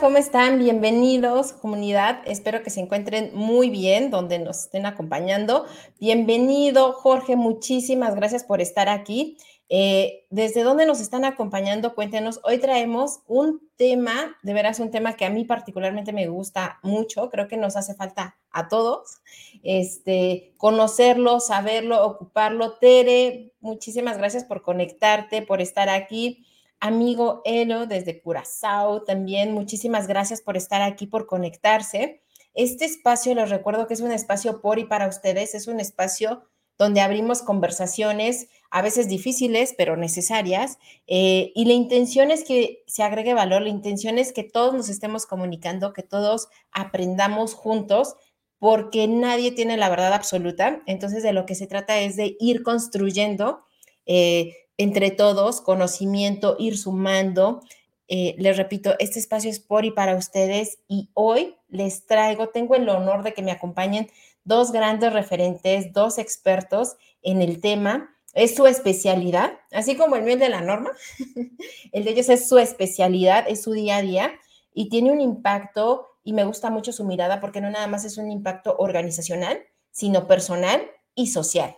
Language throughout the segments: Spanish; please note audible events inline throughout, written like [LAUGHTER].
¿cómo están? Bienvenidos, comunidad. Espero que se encuentren muy bien donde nos estén acompañando. Bienvenido, Jorge, muchísimas gracias por estar aquí. Eh, ¿Desde dónde nos están acompañando? Cuéntenos. Hoy traemos un tema, de veras un tema que a mí particularmente me gusta mucho, creo que nos hace falta a todos, este, conocerlo, saberlo, ocuparlo. Tere, muchísimas gracias por conectarte, por estar aquí amigo Elo desde Curazao también. Muchísimas gracias por estar aquí, por conectarse. Este espacio, les recuerdo que es un espacio por y para ustedes, es un espacio donde abrimos conversaciones a veces difíciles, pero necesarias. Eh, y la intención es que se agregue valor, la intención es que todos nos estemos comunicando, que todos aprendamos juntos, porque nadie tiene la verdad absoluta. Entonces, de lo que se trata es de ir construyendo. Eh, entre todos, conocimiento, ir sumando. Eh, les repito, este espacio es por y para ustedes y hoy les traigo, tengo el honor de que me acompañen dos grandes referentes, dos expertos en el tema. Es su especialidad, así como el mío de la norma. [LAUGHS] el de ellos es su especialidad, es su día a día y tiene un impacto y me gusta mucho su mirada porque no nada más es un impacto organizacional, sino personal y social.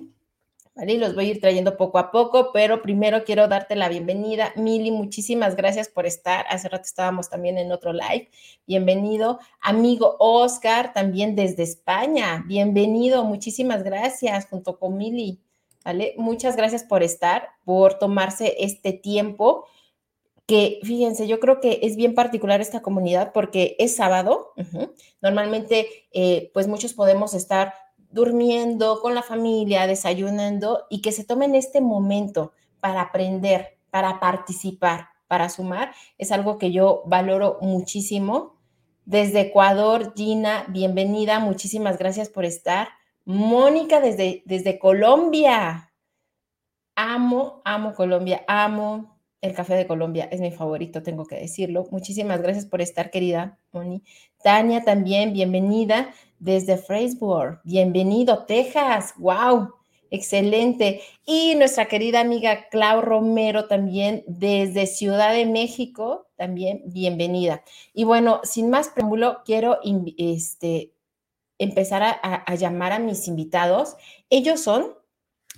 Y los voy a ir trayendo poco a poco, pero primero quiero darte la bienvenida. Mili, muchísimas gracias por estar. Hace rato estábamos también en otro live. Bienvenido. Amigo Oscar, también desde España. Bienvenido, muchísimas gracias, junto con Mili. ¿Vale? Muchas gracias por estar, por tomarse este tiempo que fíjense, yo creo que es bien particular esta comunidad porque es sábado. Normalmente, eh, pues muchos podemos estar durmiendo con la familia, desayunando y que se tomen este momento para aprender, para participar, para sumar, es algo que yo valoro muchísimo. Desde Ecuador, Gina, bienvenida, muchísimas gracias por estar. Mónica desde, desde Colombia. Amo, amo Colombia, amo el café de Colombia, es mi favorito, tengo que decirlo. Muchísimas gracias por estar, querida Moni. Tania también, bienvenida desde Facebook. Bienvenido, Texas. ¡Wow! Excelente. Y nuestra querida amiga Clau Romero también desde Ciudad de México, también bienvenida. Y bueno, sin más preámbulo, quiero este, empezar a, a llamar a mis invitados. Ellos son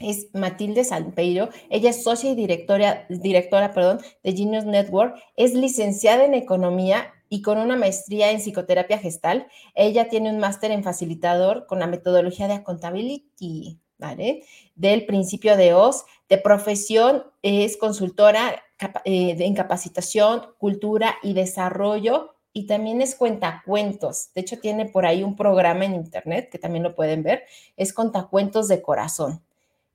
es Matilde Salpeiro. Ella es socia y directora, directora perdón, de Genius Network. Es licenciada en economía y con una maestría en psicoterapia gestal. Ella tiene un máster en facilitador con la metodología de accountability, ¿vale? Del principio de OZ. De profesión es consultora eh, en capacitación, cultura y desarrollo y también es cuentacuentos. De hecho, tiene por ahí un programa en internet que también lo pueden ver. Es Contacuentos de Corazón.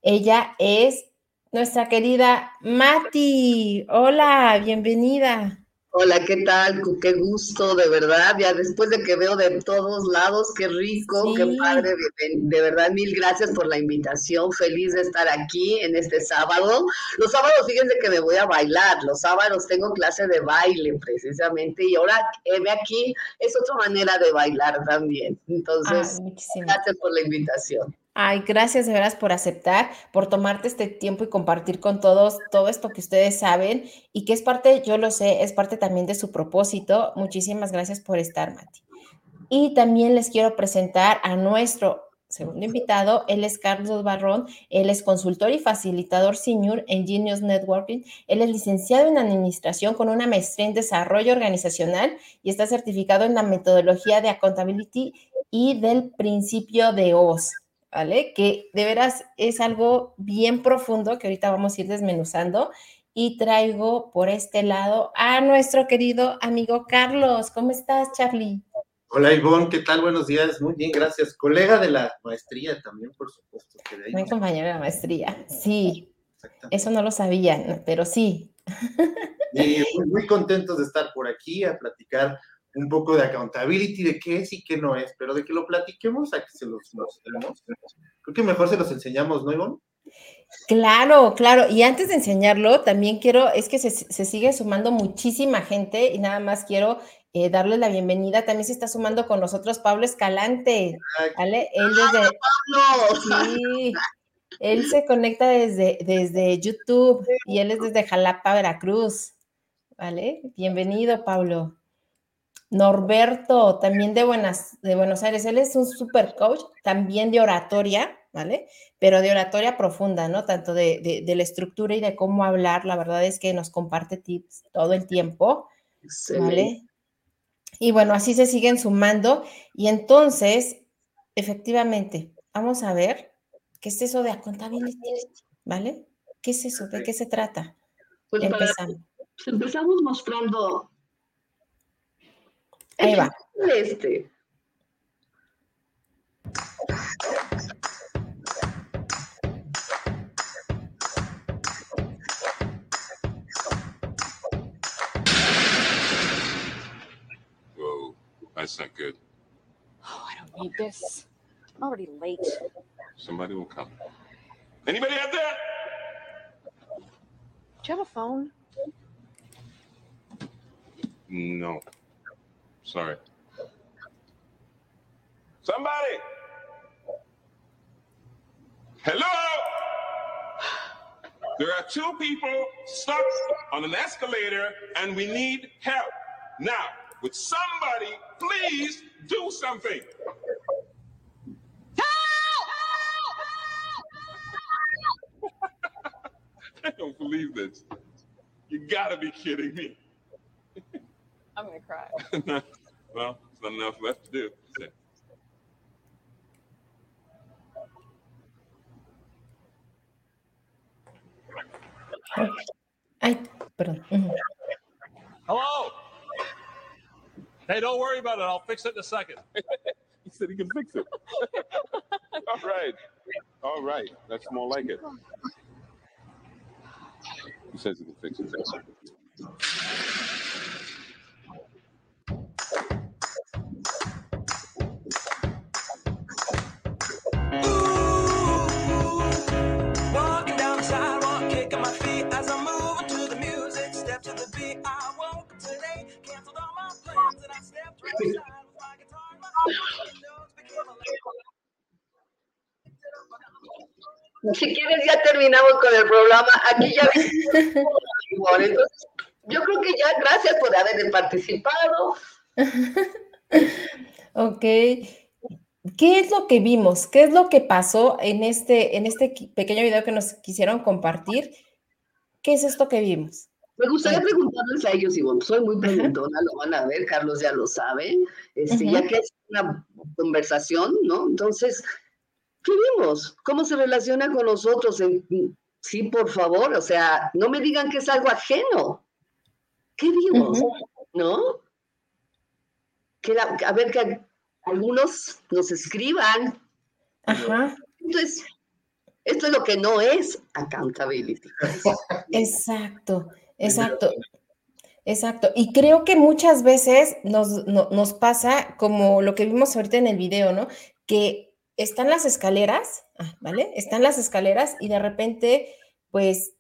Ella es nuestra querida Mati. Hola, bienvenida. Hola, ¿qué tal? Qué gusto, de verdad. Ya después de que veo de todos lados, qué rico, qué padre. De, verdad, mil gracias por la invitación. Feliz de estar aquí en este sábado. Los sábados, fíjense que me voy a bailar. Los sábados tengo clase de baile, precisamente. Y ahora, ve aquí, es otra manera de bailar también. Entonces, gracias por la invitación. Ay, gracias de veras por aceptar, por tomarte este tiempo y compartir con todos todo esto que ustedes saben y que es parte, yo lo sé, es parte también de su propósito. Muchísimas gracias por estar, Mati. Y también les quiero presentar a nuestro segundo invitado. Él es Carlos Barrón. Él es consultor y facilitador senior en Genius Networking. Él es licenciado en administración con una maestría en desarrollo organizacional y está certificado en la metodología de accountability y del principio de OZ. ¿Vale? Que de veras es algo bien profundo que ahorita vamos a ir desmenuzando. Y traigo por este lado a nuestro querido amigo Carlos. ¿Cómo estás, Charlie? Hola, Ivonne, ¿qué tal? Buenos días. Muy bien, gracias. Colega de la maestría también, por supuesto. Que compañero de la maestría, sí. Eso no lo sabían, pero sí. muy, muy contentos de estar por aquí a platicar un poco de accountability, de qué es y qué no es, pero de que lo platiquemos a que se los mostremos. Creo que mejor se los enseñamos, ¿no, Ivonne? Claro, claro. Y antes de enseñarlo, también quiero, es que se, sigue sumando muchísima gente y nada más quiero eh, darle la bienvenida. También se está sumando con nosotros Pablo Escalante. ¿vale? Él desde, sí, él se conecta desde, desde YouTube y él es desde Jalapa, Veracruz. ¿Vale? Bienvenido, Pablo. Norberto, también de, Buenas, de Buenos Aires. Él es un super coach, también de oratoria, ¿vale? Pero de oratoria profunda, ¿no? Tanto de, la estructura y de cómo hablar. La verdad es que nos comparte tips todo el tiempo, ¿vale? Y bueno, así se siguen sumando. Y entonces, efectivamente, vamos a ver qué es eso de accountability, ¿vale? ¿Qué es eso? ¿De qué se trata? Pues empezamos. empezamos mostrando. Ahí va. Este. Whoa, that's not good. Oh, I don't need this. I'm already late. Somebody will come. Anybody out there? Do you have a phone? No. Sorry. Somebody! Hello? There are two people stuck on an escalator and we need help. Now, would somebody please do something? [LAUGHS] I don't believe this. You gotta be kidding me. I'm gonna cry. [LAUGHS] well, there's not enough left to do. Ay, perdón. Hello. Hey, don't worry about it. I'll fix it in a second. [LAUGHS] he said he can fix it. [LAUGHS] All right. All right. That's more like it. He says he can fix it. Con el programa. Aquí ya. [LAUGHS] yo creo que ya, gracias por haber participado. [LAUGHS] ok. ¿Qué es lo que vimos? ¿Qué es lo que pasó en este, en este pequeño video que nos quisieron compartir? ¿Qué es esto que vimos? Me gustaría preguntarles a ellos, Ivonne, soy muy preguntona, lo van a ver, Carlos ya lo sabe, este, ya que es una conversación, ¿no? Entonces, ¿qué vimos? ¿Cómo se relaciona con nosotros? Sí, por favor, o sea, no me digan que es algo ajeno. ¿Qué vimos? ¿No? Que a ver, que algunos nos escriban. Ajá. Entonces, esto es lo que no es accountability. Exacto. Exacto. Exacto. Y creo que muchas veces nos, nos pasa como lo que vimos ahorita en el video, ¿no? Que están las escaleras, ¿vale? Están las escaleras y de repente, pues,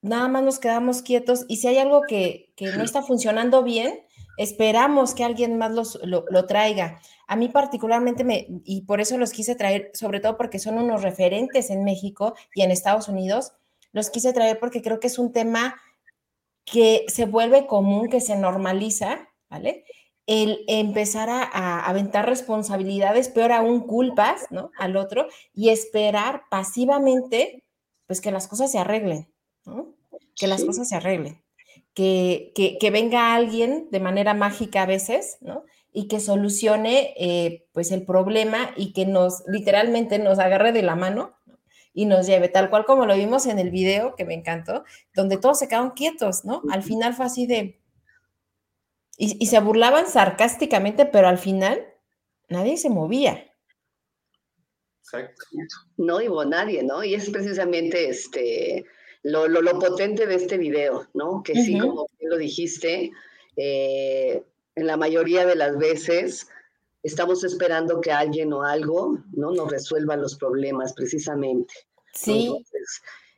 nada más nos quedamos quietos y si hay algo que, que no está funcionando bien, esperamos que alguien más los, lo, lo, traiga. A mí particularmente me, y por eso los quise traer, sobre todo porque son unos referentes en México y en Estados Unidos, los quise traer porque creo que es un tema que se vuelve común, que se normaliza, ¿vale? El empezar a, aventar responsabilidades, peor aún culpas, ¿no? Al otro y esperar pasivamente, pues que las cosas se arreglen, ¿no? Que las cosas se arreglen. Que, que, venga alguien de manera mágica a veces, ¿no? Y que solucione, eh, pues, el problema y que nos, literalmente, nos agarre de la mano y nos lleve, tal cual como lo vimos en el video, que me encantó, donde todos se quedaron quietos, ¿no? Al final fue así de... Y, se burlaban sarcásticamente, pero al final nadie se movía. Exacto. No hubo nadie, ¿no? Y es precisamente este, lo, lo, potente de este video, ¿no? Que sí, como lo dijiste, eh, en la mayoría de las veces estamos esperando que alguien o algo ¿no? nos resuelva los problemas precisamente. Sí.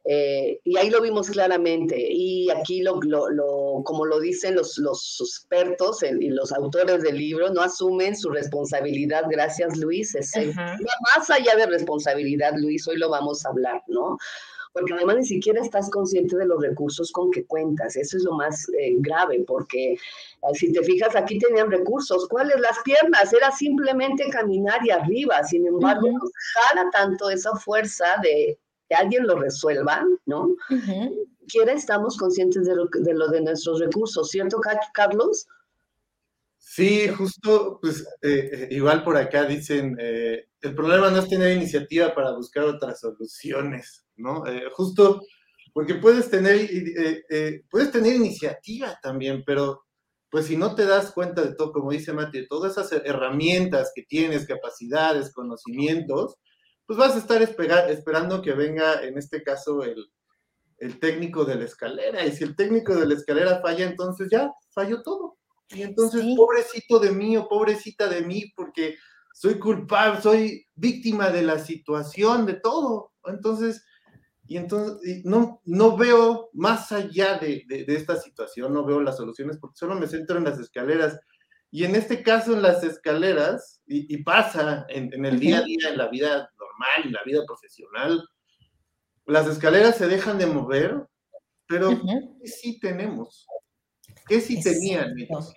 Eh, y ahí lo vimos claramente. Y aquí, lo, lo, como lo dicen los, los expertos y los autores del libro, no asumen su responsabilidad. Gracias, Luis. Es más allá de responsabilidad, Luis, hoy lo vamos a hablar, ¿no? porque además ni siquiera estás consciente de los recursos con que cuentas. Eso es lo más eh, grave, porque eh, si te fijas, aquí tenían recursos. ¿Cuáles? Las piernas, era simplemente caminar y arriba. Sin embargo, nos jala tanto esa fuerza de que alguien lo resuelva, ¿no? Uh Quiera estamos conscientes de lo, de lo de nuestros recursos, ¿cierto, Carlos? Sí, justo, pues eh, igual por acá dicen, el problema no es tener iniciativa para buscar otras soluciones. ¿no? Eh, justo porque puedes tener, eh, eh, puedes tener iniciativa también, pero pues si no te das cuenta de todo, como dice Mati, de todas esas herramientas que tienes, capacidades, conocimientos, pues vas a estar esperando que venga, en este caso, el, técnico de la escalera. Y si el técnico de la escalera falla, entonces ya falló todo. Y entonces, pobrecito de mí o pobrecita de mí, porque soy culpable, soy víctima de la situación, de todo. Entonces, y entonces no, no veo más allá de, de, esta situación, no veo las soluciones porque solo me centro en las escaleras. Y en este caso, en las escaleras, y, pasa en, en, el día a día, en la vida normal, en la vida profesional, las escaleras se dejan de mover, pero ¿qué sí tenemos? ¿Qué sí tenían ellos?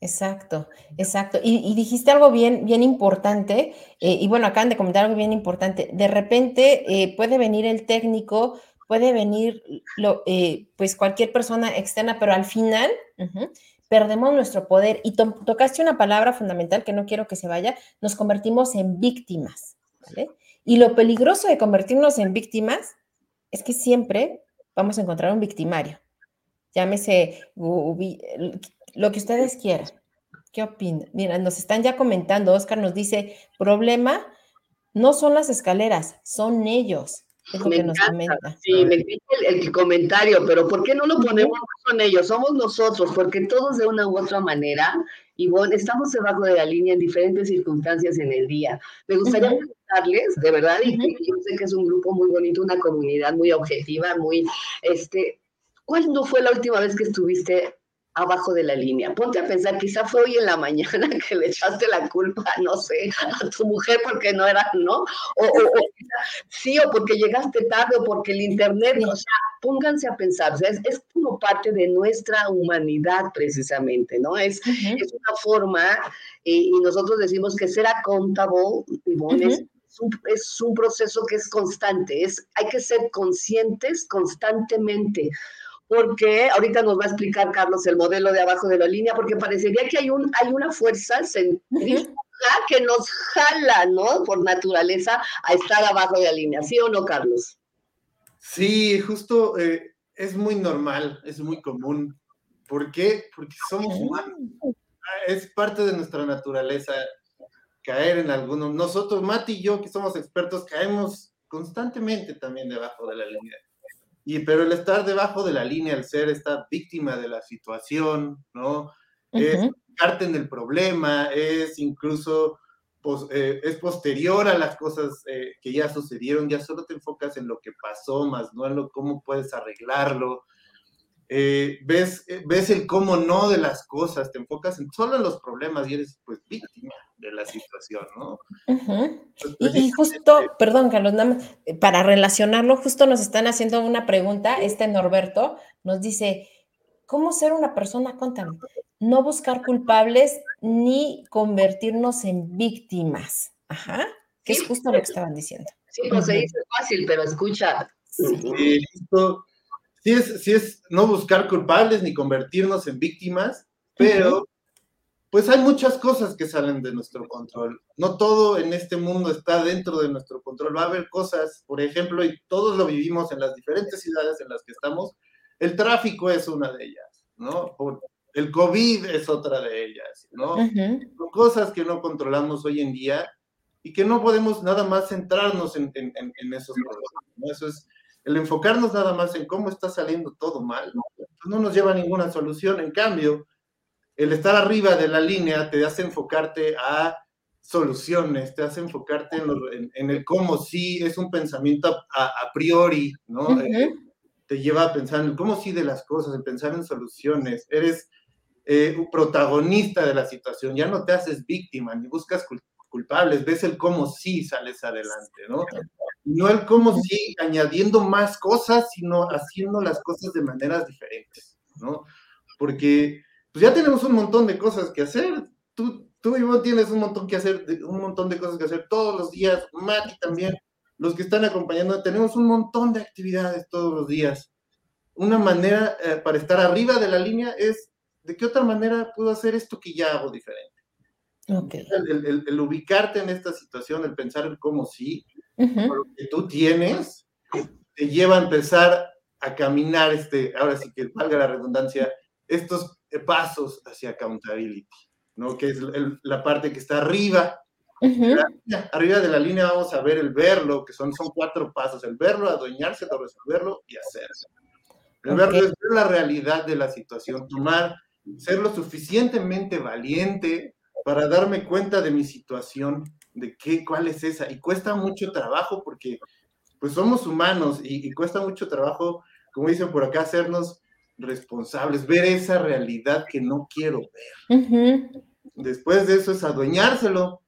Exacto, exacto. Y, dijiste algo bien, bien importante, eh, y bueno, acaban de comentar algo bien importante. De repente eh, puede venir el técnico, puede venir lo, eh, pues cualquier persona externa, pero al final perdemos nuestro poder. Y tocaste una palabra fundamental que no quiero que se vaya, nos convertimos en víctimas. Y lo peligroso de convertirnos en víctimas es que siempre vamos a encontrar un victimario. Llámese lo que ustedes quieran. ¿Qué opinan? Mira, nos están ya comentando, Oscar nos dice, problema no son las escaleras, son ellos. Es nos comenta. Sí, me encanta el, comentario, pero ¿por qué no lo ponemos con ellos? Somos nosotros, porque todos de una u otra manera, y bueno, estamos debajo de la línea en diferentes circunstancias en el día. Me gustaría preguntarles, de verdad, y yo sé que es un grupo muy bonito, una comunidad muy objetiva, muy, este, ¿cuándo fue la última vez que estuviste abajo de la línea. Ponte a pensar, quizá fue hoy en la mañana [LAUGHS] que le echaste la culpa, no sé, a tu mujer porque no era, ¿no? O, sí, o porque llegaste tarde, o porque el internet, o sea, pónganse a pensar, o sea, es, como parte de nuestra humanidad precisamente, ¿no? Es, es una forma, y, nosotros decimos que ser accountable, es, un, es un proceso que es constante, es, hay que ser conscientes constantemente porque ahorita nos va a explicar Carlos el modelo de abajo de la línea, porque parecería que hay, un, hay una fuerza centrífuga que nos jala, ¿no? Por naturaleza a estar abajo de la línea, ¿sí o no, Carlos? Sí, justo eh, es muy normal, es muy común. ¿Por qué? Porque somos humanos. Es parte de nuestra naturaleza caer en alguno. Nosotros, Mati y yo, que somos expertos, caemos constantemente también debajo de la línea. Y, pero el estar debajo de la línea, el ser esta víctima de la situación, ¿no? Es parte en el problema, es incluso, pues, eh, es posterior a las cosas eh, que ya sucedieron, ya solo te enfocas en lo que pasó, más no en lo cómo puedes arreglarlo. Eh, ves, ves el cómo no de las cosas, te enfocas en, solo en los problemas y eres pues víctima de la situación, ¿no? y, justo, perdón, Carlos, nada más, eh, para relacionarlo, justo nos están haciendo una pregunta, este Norberto nos dice, ¿cómo ser una persona contable? No buscar culpables ni convertirnos en víctimas. Ajá, que es justo lo que estaban diciendo. Sí, pues se dice fácil, pero escucha. Sí, justo, sí es, sí es no buscar culpables ni convertirnos en víctimas, pero pues hay muchas cosas que salen de nuestro control. No todo en este mundo está dentro de nuestro control. Va a haber cosas, por ejemplo, y todos lo vivimos en las diferentes ciudades en las que estamos. El tráfico es una de ellas, ¿no? el COVID es otra de ellas, ¿no? Cosas que no controlamos hoy en día y que no podemos nada más centrarnos en, esos problemas, ¿no? Eso es, el enfocarnos nada más en cómo está saliendo todo mal, pues no nos lleva a ninguna solución. En cambio, el estar arriba de la línea te hace enfocarte a soluciones, te hace enfocarte en, el cómo sí, es un pensamiento a, priori, ¿no? Eh, te lleva a pensar en cómo sí de las cosas, en pensar en soluciones, eres eh, un protagonista de la situación, ya no te haces víctima ni buscas culpables, ves el cómo sí sales adelante, ¿no? No el cómo sí añadiendo más cosas, sino haciendo las cosas de maneras diferentes, ¿no? Porque pues ya tenemos un montón de cosas que hacer. Tú, tú vos tienes un montón que hacer, un montón de cosas que hacer todos los días. Mati también, los que están acompañando, tenemos un montón de actividades todos los días. Una manera eh, para estar arriba de la línea es, ¿de qué otra manera puedo hacer esto que ya hago diferente? Okay. El, ubicarte en esta situación, el pensar en cómo sí, lo que tú tienes, te lleva a empezar a caminar, este, ahora sí que valga la redundancia, estos pasos hacia accountability, ¿no? Que es la parte que está arriba. Arriba de la línea vamos a ver el verlo, que son, son cuatro pasos, el verlo, adueñárselo, resolverlo y hacerlo. El verlo es ver la realidad de la situación, tomar, ser lo suficientemente valiente para darme cuenta de mi situación, de qué, cuál es esa. Y cuesta mucho trabajo porque pues somos humanos y, y cuesta mucho trabajo, como dicen por acá, hacernos responsables, ver esa realidad que no quiero ver. Después de eso es adueñárselo.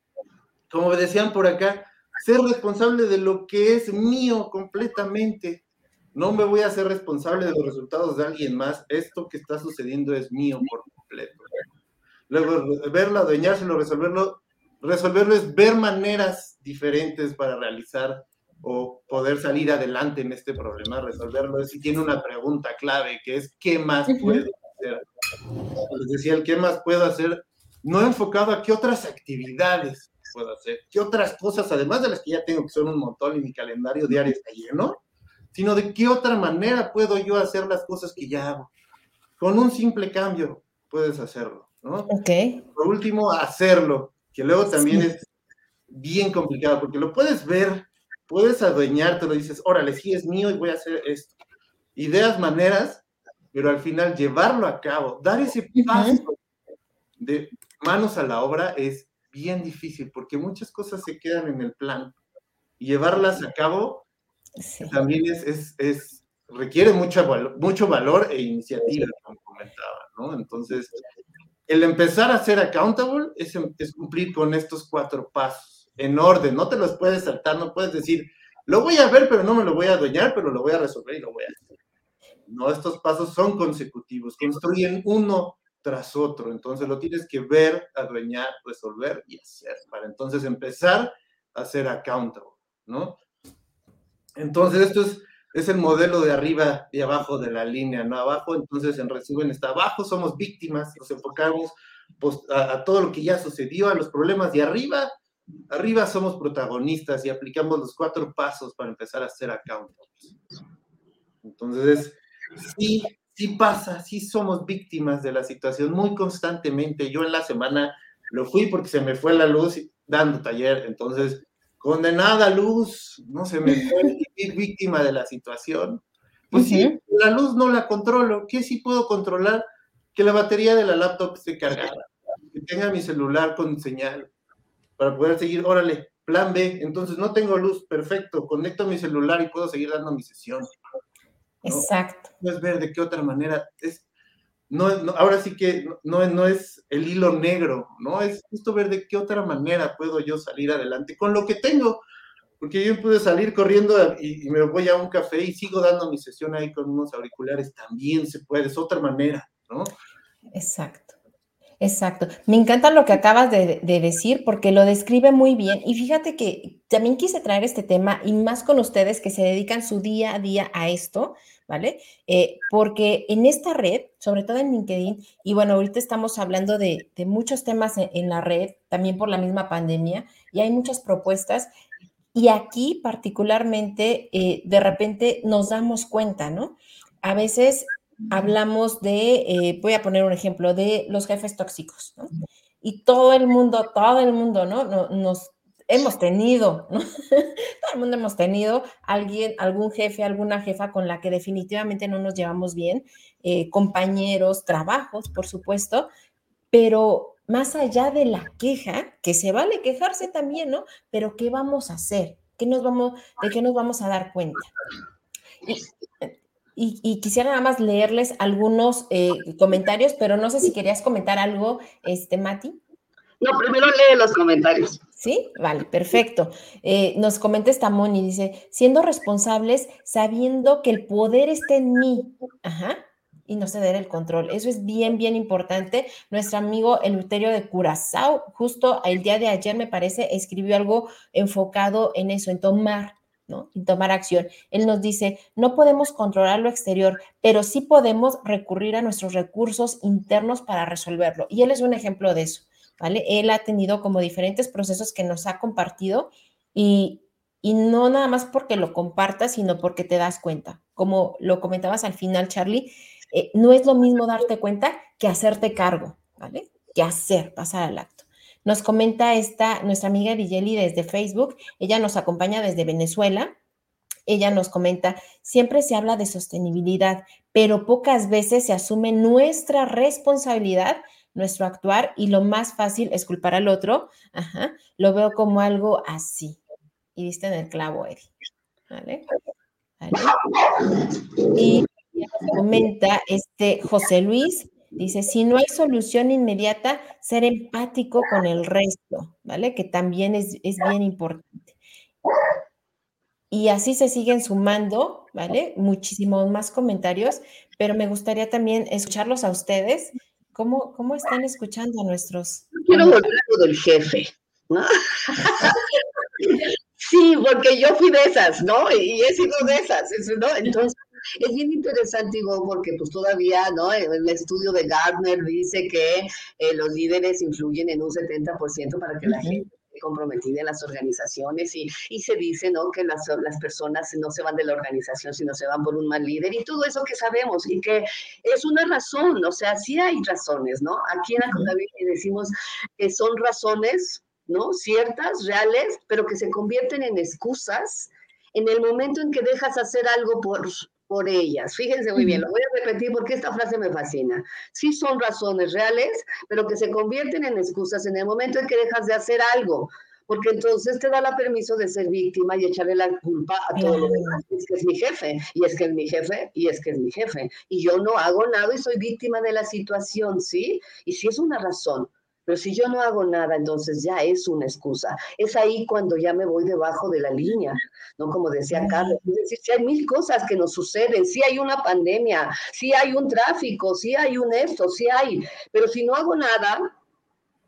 Como decían por acá, ser responsable de lo que es mío completamente. No me voy a ser responsable de los resultados de alguien más. Esto que está sucediendo es mío por completo. Luego, verlo, adueñárselo, resolverlo. Resolverlo es ver maneras diferentes para realizar o poder salir adelante en este problema, resolverlo, es si tiene una pregunta clave, que es ¿qué más puedo hacer? Les decía, el ¿qué más puedo hacer? No enfocado a qué otras actividades puedo hacer, qué otras cosas, además de las que ya tengo, que son un montón y mi calendario diario está lleno, sino de qué otra manera puedo yo hacer las cosas que ya hago. Con un simple cambio puedes hacerlo, ¿no? Ok. Por último, hacerlo, que luego también es bien complicado, porque lo puedes ver puedes adueñarte, lo dices, órale, sí es mío y voy a hacer esto. Ideas, maneras, pero al final llevarlo a cabo, dar ese paso de manos a la obra es bien difícil porque muchas cosas se quedan en el plan y llevarlas a cabo también es, es, requiere mucho, mucho valor e iniciativa, como comentaba, ¿no? Entonces, el empezar a ser accountable es, cumplir con estos cuatro pasos en orden, no te los puedes saltar, no puedes decir, lo voy a ver, pero no me lo voy a adueñar, pero lo voy a resolver y lo voy a hacer. No, estos pasos son consecutivos, construyen uno tras otro, entonces lo tienes que ver, adueñar, resolver y hacer, para entonces empezar a ser accountable, ¿no? Entonces esto es, es el modelo de arriba y abajo de la línea, ¿no? Abajo, entonces en resumen está abajo, somos víctimas, nos enfocamos pues, a, todo lo que ya sucedió, a los problemas de arriba, Arriba somos protagonistas y aplicamos los cuatro pasos para empezar a ser accountables. Entonces, sí, sí pasa, sí somos víctimas de la situación muy constantemente. Yo en la semana lo fui porque se me fue la luz dando taller, entonces, condenada luz, no se me [LAUGHS] fue víctima de la situación. Pues sí, la luz no la controlo. ¿Qué sí puedo controlar? Que la batería de la laptop esté cargada, que tenga mi celular con señal, para poder seguir, órale, plan B, entonces no tengo luz, perfecto, conecto mi celular y puedo seguir dando mi sesión. Exacto. No es ver de qué otra manera, es, no, ahora sí que no, no es el hilo negro, ¿no? Es justo ver de qué otra manera puedo yo salir adelante con lo que tengo, porque yo pude salir corriendo y, me voy a un café y sigo dando mi sesión ahí con unos auriculares, también se puede, es otra manera, ¿no? Exacto. Exacto. Me encanta lo que acabas de, decir porque lo describe muy bien. Y fíjate que también quise traer este tema y más con ustedes que se dedican su día a día a esto, ¿vale? Eh, porque en esta red, sobre todo en LinkedIn, y bueno, ahorita estamos hablando de, muchos temas en, la red, también por la misma pandemia, y hay muchas propuestas. Y aquí particularmente, eh, de repente nos damos cuenta, ¿no? A veces hablamos de, eh, voy a poner un ejemplo, de los jefes tóxicos, ¿no? Y todo el mundo, todo el mundo, ¿no? Nos hemos tenido, ¿no? [LAUGHS] todo el mundo hemos tenido alguien, algún jefe, alguna jefa con la que definitivamente no nos llevamos bien, eh, compañeros, trabajos, por supuesto, pero más allá de la queja, que se vale quejarse también, ¿no? Pero ¿qué vamos a hacer? ¿Qué nos vamos, ¿De qué nos vamos a dar cuenta? Y, quisiera nada más leerles algunos eh, comentarios, pero no sé si querías comentar algo, este, Mati. No, primero lee los comentarios. ¿Sí? Vale, perfecto. Eh, nos comenta esta Moni, dice, siendo responsables, sabiendo que el poder está en mí, ajá, y no ceder el control. Eso es bien, bien importante. Nuestro amigo Eleuterio de Curazao, justo el día de ayer, me parece, escribió algo enfocado en eso, en tomar, ¿no? En tomar acción. Él nos dice, no podemos controlar lo exterior, pero sí podemos recurrir a nuestros recursos internos para resolverlo. Y él es un ejemplo de eso. Él ha tenido como diferentes procesos que nos ha compartido y, y no nada más porque lo compartas, sino porque te das cuenta. Como lo comentabas al final, Charlie, eh, no es lo mismo darte cuenta que hacerte cargo, ¿vale? Que hacer, pasar al acto. Nos comenta esta, nuestra amiga Vigeli desde Facebook, ella nos acompaña desde Venezuela. Ella nos comenta, siempre se habla de sostenibilidad, pero pocas veces se asume nuestra responsabilidad nuestro actuar y lo más fácil es culpar al otro. Lo veo como algo así. Y viste en el clavo, Eri. ¿Vale? Y comenta este José Luis, dice, si no hay solución inmediata, ser empático con el resto, ¿vale? Que también es, es bien importante. Y así se siguen sumando, ¿vale? Muchísimos más comentarios, pero me gustaría también escucharlos a ustedes ¿Cómo, cómo están escuchando a nuestros? Quiero volver a lo del jefe, ¿no? [LAUGHS] sí, porque yo fui de esas, ¿no? Y he sido de esas, ¿no? Entonces, es bien interesante, Ivo, porque pues todavía, ¿no? El estudio de Gardner dice que eh, los líderes influyen en un 70% para que la gente comprometida en las organizaciones y, y se dice, ¿no? Que las, las personas no se van de la organización, sino se van por un mal líder y todo eso que sabemos y que es una razón, o sea, sí hay razones, ¿no? Aquí en la contabilidad decimos que son razones, ¿no? Ciertas, reales, pero que se convierten en excusas en el momento en que dejas hacer algo por, por ellas. Fíjense muy bien, lo voy a repetir porque esta frase me fascina. Sí son razones reales, pero que se convierten en excusas en el momento en que dejas de hacer algo, porque entonces te da la permiso de ser víctima y echarle la culpa a todo lo demás. Es que es mi jefe, y es que es mi jefe, y es que es mi jefe. Y yo no hago nada y soy víctima de la situación, ¿sí? Y si es una razón, pero si yo no hago nada, entonces ya es una excusa. Es ahí cuando ya me voy debajo de la línea, ¿no? Como decía Carlos. Es decir, si hay mil cosas que nos suceden, si hay una pandemia, si hay un tráfico, si hay un esto, si hay. Pero si no hago nada,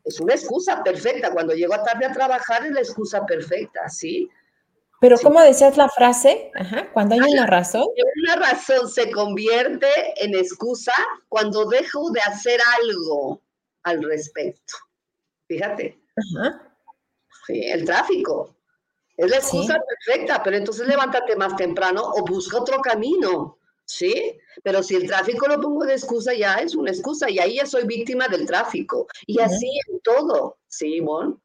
es una excusa perfecta. Cuando llego a tarde a trabajar es la excusa perfecta, ¿sí? Pero ¿cómo decías la frase? Ajá, cuando hay una razón. Una razón se convierte en excusa cuando dejo de hacer algo al respecto. Fíjate. Sí, el tráfico. Es la excusa perfecta, pero entonces levántate más temprano o busca otro camino. ¿Sí? Pero si el tráfico lo pongo de excusa, ya es una excusa y ahí ya soy víctima del tráfico. Y así en todo, ¿sí, Bon?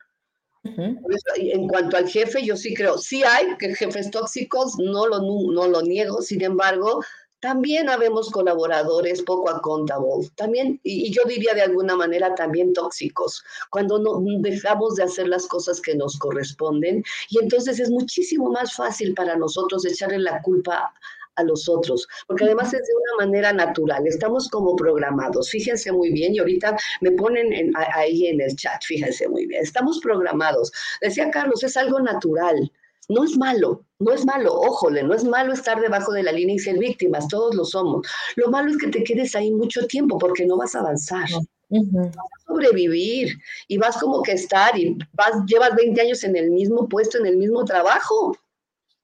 En cuanto al jefe, yo sí creo, sí hay que jefes tóxicos, no lo, no lo niego, sin embargo, también habemos colaboradores poco accountable, también, y, yo diría de alguna manera también tóxicos, cuando no dejamos de hacer las cosas que nos corresponden, y entonces es muchísimo más fácil para nosotros echarle la culpa a los otros, porque además es de una manera natural, estamos como programados, fíjense muy bien, y ahorita me ponen ahí en el chat, fíjense muy bien, estamos programados. Decía Carlos, es algo natural, no es malo, no es malo, ójole, no es malo estar debajo de la línea y ser víctimas, todos lo somos. Lo malo es que te quedes ahí mucho tiempo porque no vas a avanzar. Vas a sobrevivir y vas como que estar y vas, llevas 20 años en el mismo puesto, en el mismo trabajo.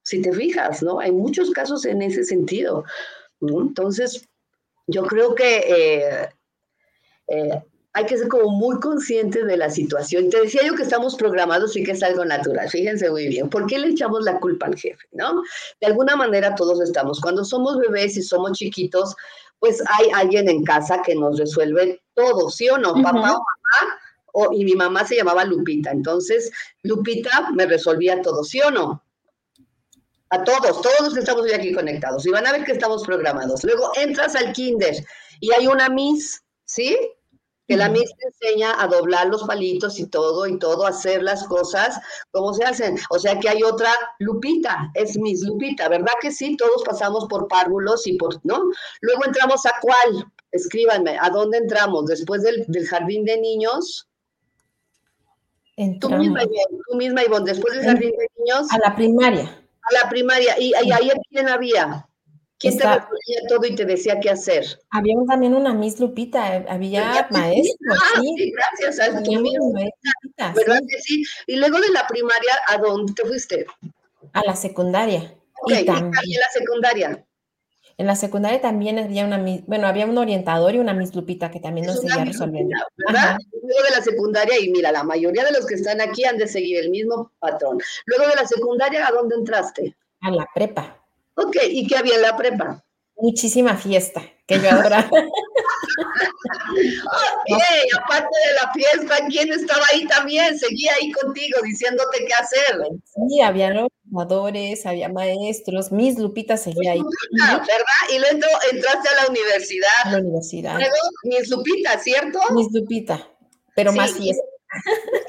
Si te fijas, ¿no? Hay muchos casos en ese sentido. Entonces, yo creo que eh, eh, hay que ser como muy conscientes de la situación. Te decía yo que estamos programados y que es algo natural. Fíjense muy bien. ¿Por qué le echamos la culpa al jefe? ¿No? De alguna manera todos estamos. Cuando somos bebés y somos chiquitos, pues hay alguien en casa que nos resuelve todo, ¿sí o no? Papá o mamá. O, y mi mamá se llamaba Lupita. Entonces, Lupita me resolvía todo, ¿sí o no? A todos, todos los que estamos hoy aquí conectados. Y van a ver que estamos programados. Luego entras al kinder y hay una Miss, ¿sí? Que la misma enseña a doblar los palitos y todo, y todo, hacer las cosas como se hacen. O sea que hay otra Lupita, es Miss Lupita, ¿verdad que sí? Todos pasamos por párvulos y por, ¿no? Luego entramos a cuál, escríbanme, ¿a dónde entramos? Después del, jardín de niños. Tú misma, Ivonne, tú misma, Ivonne, después del jardín de niños. A la primaria. A la primaria. ¿Y, y ayer quién había? ¿Quién te resolvía todo y te decía qué hacer? Había también una Miss Lupita, eh, había maestros. Ah, sí, gracias a tu Lupita, ¿Verdad que sí? Y luego de la primaria, ¿a dónde te fuiste? A la secundaria. y también en la secundaria. En la secundaria también había una, bueno, había un orientador y una Miss Lupita que también nos seguía resolviendo. ¿verdad? Luego de la secundaria, y mira, la mayoría de los que están aquí han de seguir el mismo patrón. Luego de la secundaria, ¿a dónde entraste? A la prepa. Ok, ¿y qué había en la prepa? Muchísima fiesta, que yo adoraba. [LAUGHS] ok, aparte de la fiesta, ¿quién estaba ahí también? Seguía ahí contigo diciéndote qué hacer. Sí, había los jugadores, había maestros, Miss Lupita seguía ahí. ¿verdad? Y luego entraste a la universidad. A la universidad. Luego, Miss Lupita, ¿cierto? Miss Lupita, pero más fiesta.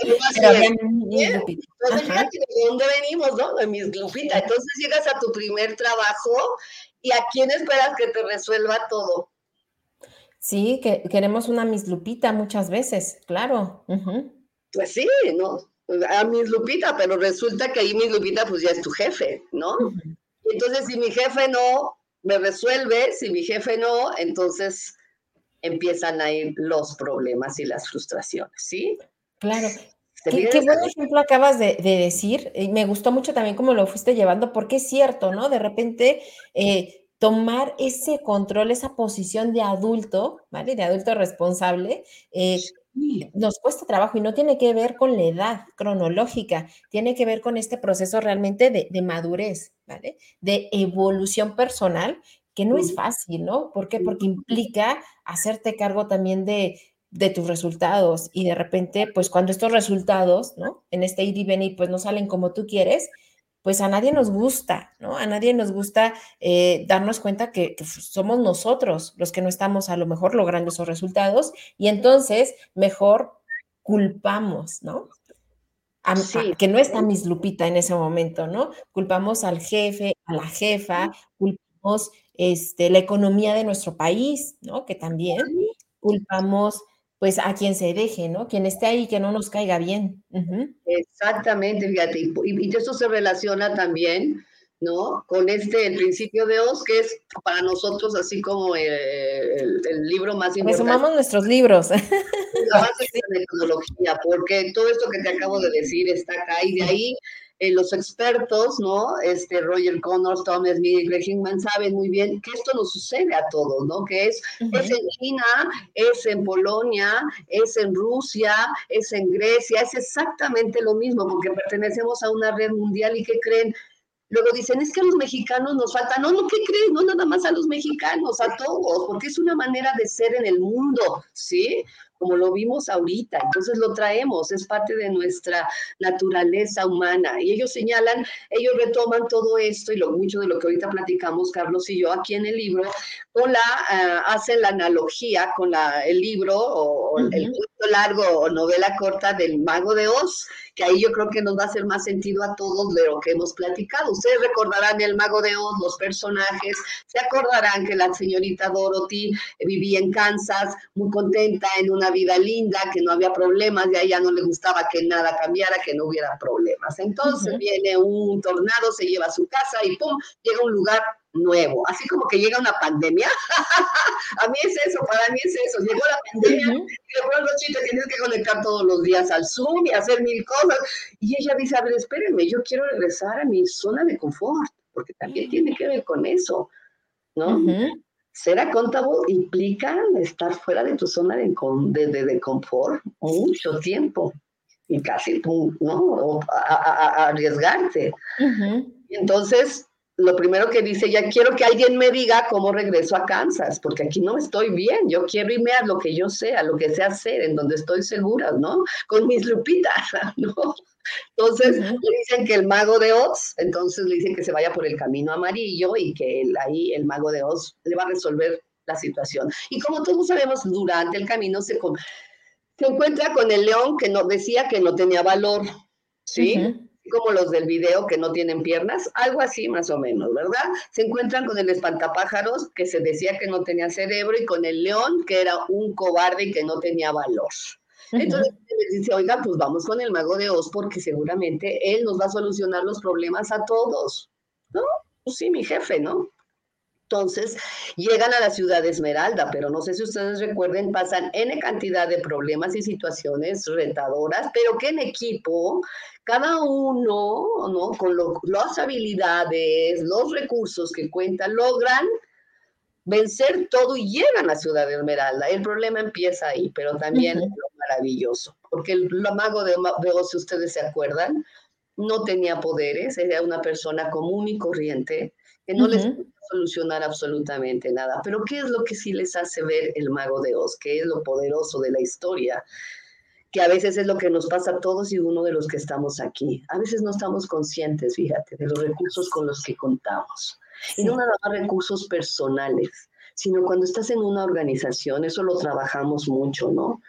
Entonces, de dónde venimos, ¿no? De mis Lupita. Entonces llegas a tu primer trabajo y a quién esperas que te resuelva todo. Sí, que queremos una Miss Lupita muchas veces, claro. Pues sí, ¿no? A Miss Lupita, pero resulta que ahí Miss Lupita pues ya es tu jefe, ¿no? Entonces, si mi jefe no me resuelve, si mi jefe no, entonces empiezan a ir los problemas y las frustraciones, ¿sí? Claro. Qué, buen ejemplo acabas de, decir. Y me gustó mucho también cómo lo fuiste llevando, porque es cierto, ¿no? De repente, eh, tomar ese control, esa posición de adulto, ¿vale? De adulto responsable, eh, nos cuesta trabajo y no tiene que ver con la edad cronológica, tiene que ver con este proceso realmente de, de madurez, ¿vale? De evolución personal, que no es fácil, ¿no? ¿Por qué? Porque implica hacerte cargo también de de tus resultados y de repente, pues cuando estos resultados, ¿no? En este ir y venir, pues no salen como tú quieres, pues a nadie nos gusta, ¿no? A nadie nos gusta eh, darnos cuenta que, somos nosotros los que no estamos a lo mejor logrando esos resultados y entonces mejor culpamos, ¿no? que no está Miss Lupita en ese momento, ¿no? Culpamos al jefe, a la jefa, culpamos este, la economía de nuestro país, ¿no? Que también culpamos pues a quien se deje, ¿no? Quien esté ahí, que no nos caiga bien. Exactamente, fíjate, y, y, eso se relaciona también, ¿no? Con este, el principio de Oz, que es para nosotros así como el, libro más importante. sumamos nuestros libros. La base de la tecnología, porque todo esto que te acabo de decir está acá y de ahí eh, los expertos, ¿no? Este Roger Connors, Tom Smith y Greg Hinman saben muy bien que esto nos sucede a todos, ¿no? Que es, es en China, es en Polonia, es en Rusia, es en Grecia, es exactamente lo mismo, porque pertenecemos a una red mundial y que creen, Luego dicen, es que a los mexicanos nos falta. No, no, ¿qué creen? No nada más a los mexicanos, a todos, porque es una manera de ser en el mundo, ¿sí? Como lo vimos ahorita. Entonces lo traemos, es parte de nuestra naturaleza humana. Y ellos señalan, ellos retoman todo esto y lo mucho de lo que ahorita platicamos, Carlos y yo, aquí en el libro, con la, uh, hacen la analogía con la, el libro o, el cuento largo o novela corta del Mago de Oz, que ahí yo creo que nos va a hacer más sentido a todos de lo que hemos platicado. Ustedes recordarán el Mago de Oz, los personajes, se acordarán que la señorita Dorothy vivía en Kansas, muy contenta en una vida linda, que no había problemas, y a ella no le gustaba que nada cambiara, que no hubiera problemas. Entonces viene un tornado, se lleva a su casa y ¡pum! llega a un lugar nuevo, así como que llega una pandemia. [LAUGHS] a mí es eso, para mí es eso. Llegó la pandemia y de pronto tienes que conectar todos los días al Zoom y hacer mil cosas. Y ella dice, a ver, espérenme, yo quiero regresar a mi zona de confort, porque también tiene que ver con eso, ¿no? Ser accountable implica estar fuera de tu zona de, de, confort mucho tiempo y casi, ¿no? A, arriesgarte. Entonces, lo primero que dice, ya quiero que alguien me diga cómo regreso a Kansas, porque aquí no estoy bien, yo quiero irme a lo que yo sé, a lo que sé hacer, en donde estoy segura, ¿no? Con mis lupitas, [LAUGHS] ¿no? Entonces le dicen que el mago de Oz, entonces le dicen que se vaya por el camino amarillo y que ahí el mago de Oz le va a resolver la situación. Y como todos sabemos, durante el camino se, se encuentra con el león que no, decía que no tenía valor, ¿sí? Como los del video que no tienen piernas, algo así más o menos, ¿verdad? Se encuentran con el espantapájaros que se decía que no tenía cerebro y con el león que era un cobarde y que no tenía valor. Entonces les dice, oiga, pues vamos con el mago de Oz porque seguramente él nos va a solucionar los problemas a todos. ¿No? Pues sí, mi jefe, ¿no? Entonces, llegan a la ciudad de Esmeralda, pero no sé si ustedes recuerden, pasan N cantidad de problemas y situaciones retadoras, pero que en equipo, cada uno, ¿no? Con las habilidades, los recursos que cuentan, logran vencer todo y llegan a la ciudad de Esmeralda. El problema empieza ahí, pero también es lo maravilloso, porque el, mago de, de Oz, si ustedes se acuerdan, no tenía poderes, era una persona común y corriente, que no les solucionar absolutamente nada. Pero ¿qué es lo que sí les hace ver el mago de Oz? ¿Qué es lo poderoso de la historia? Que a veces es lo que nos pasa a todos y uno de los que estamos aquí. A veces no estamos conscientes, fíjate, de los recursos con los que contamos. Y no nada más recursos personales, sino cuando estás en una organización, eso lo trabajamos mucho, ¿no?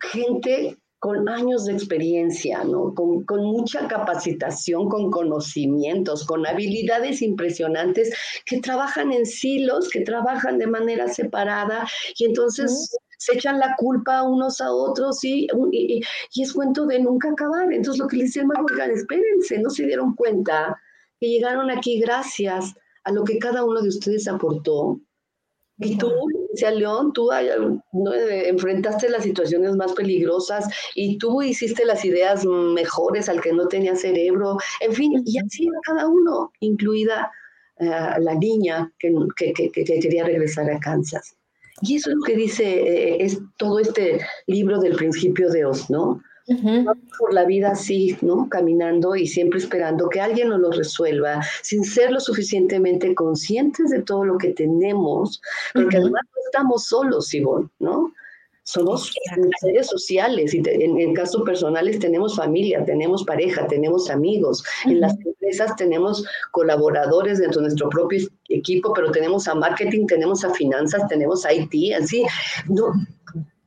Gente con años de experiencia, ¿no? Con, con, mucha capacitación, con conocimientos, con habilidades impresionantes, que trabajan en silos, que trabajan de manera separada y entonces se echan la culpa unos a otros y, y, y, es cuento de nunca acabar. Entonces lo que les decía Oigan, espérense, no se dieron cuenta que llegaron aquí gracias a lo que cada uno de ustedes aportó, y tú, decía León, tú ¿no? enfrentaste las situaciones más peligrosas y tú hiciste las ideas mejores al que no tenía cerebro, en fin, y así cada uno, incluida eh, la niña que, que, que, quería regresar a Kansas. Y eso es lo que dice eh, es todo este libro del principio de Oz, ¿no? Por la vida así, ¿no? Caminando y siempre esperando que alguien nos lo resuelva, sin ser lo suficientemente conscientes de todo lo que tenemos, porque además no estamos solos, Ivonne, ¿no? Somos seres sociales y en, en casos personales tenemos familia, tenemos pareja, tenemos amigos. En las empresas tenemos colaboradores dentro de nuestro propio equipo, pero tenemos a marketing, tenemos a finanzas, tenemos a IT, así. No,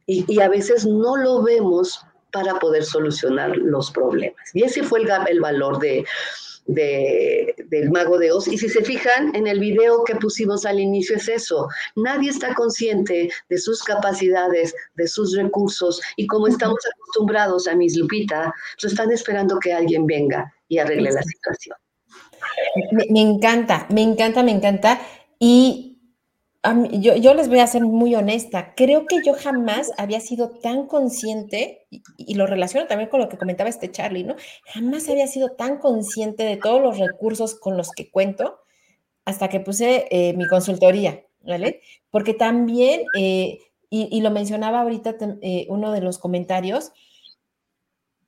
y, y a veces no lo vemos para poder solucionar los problemas. Y ese fue el, el valor de, de, del mago de Oz. Y si se fijan en el video que pusimos al inicio es eso. Nadie está consciente de sus capacidades, de sus recursos y como estamos acostumbrados a mis Lupita, pues están esperando que alguien venga y arregle la situación. Me, me encanta, me encanta, me encanta. Y yo, yo, les voy a ser muy honesta, creo que yo jamás había sido tan consciente, y, lo relaciono también con lo que comentaba este Charlie, ¿no? Jamás había sido tan consciente de todos los recursos con los que cuento hasta que puse eh, mi consultoría, ¿vale? Porque también, eh, y, lo mencionaba ahorita eh, uno de los comentarios,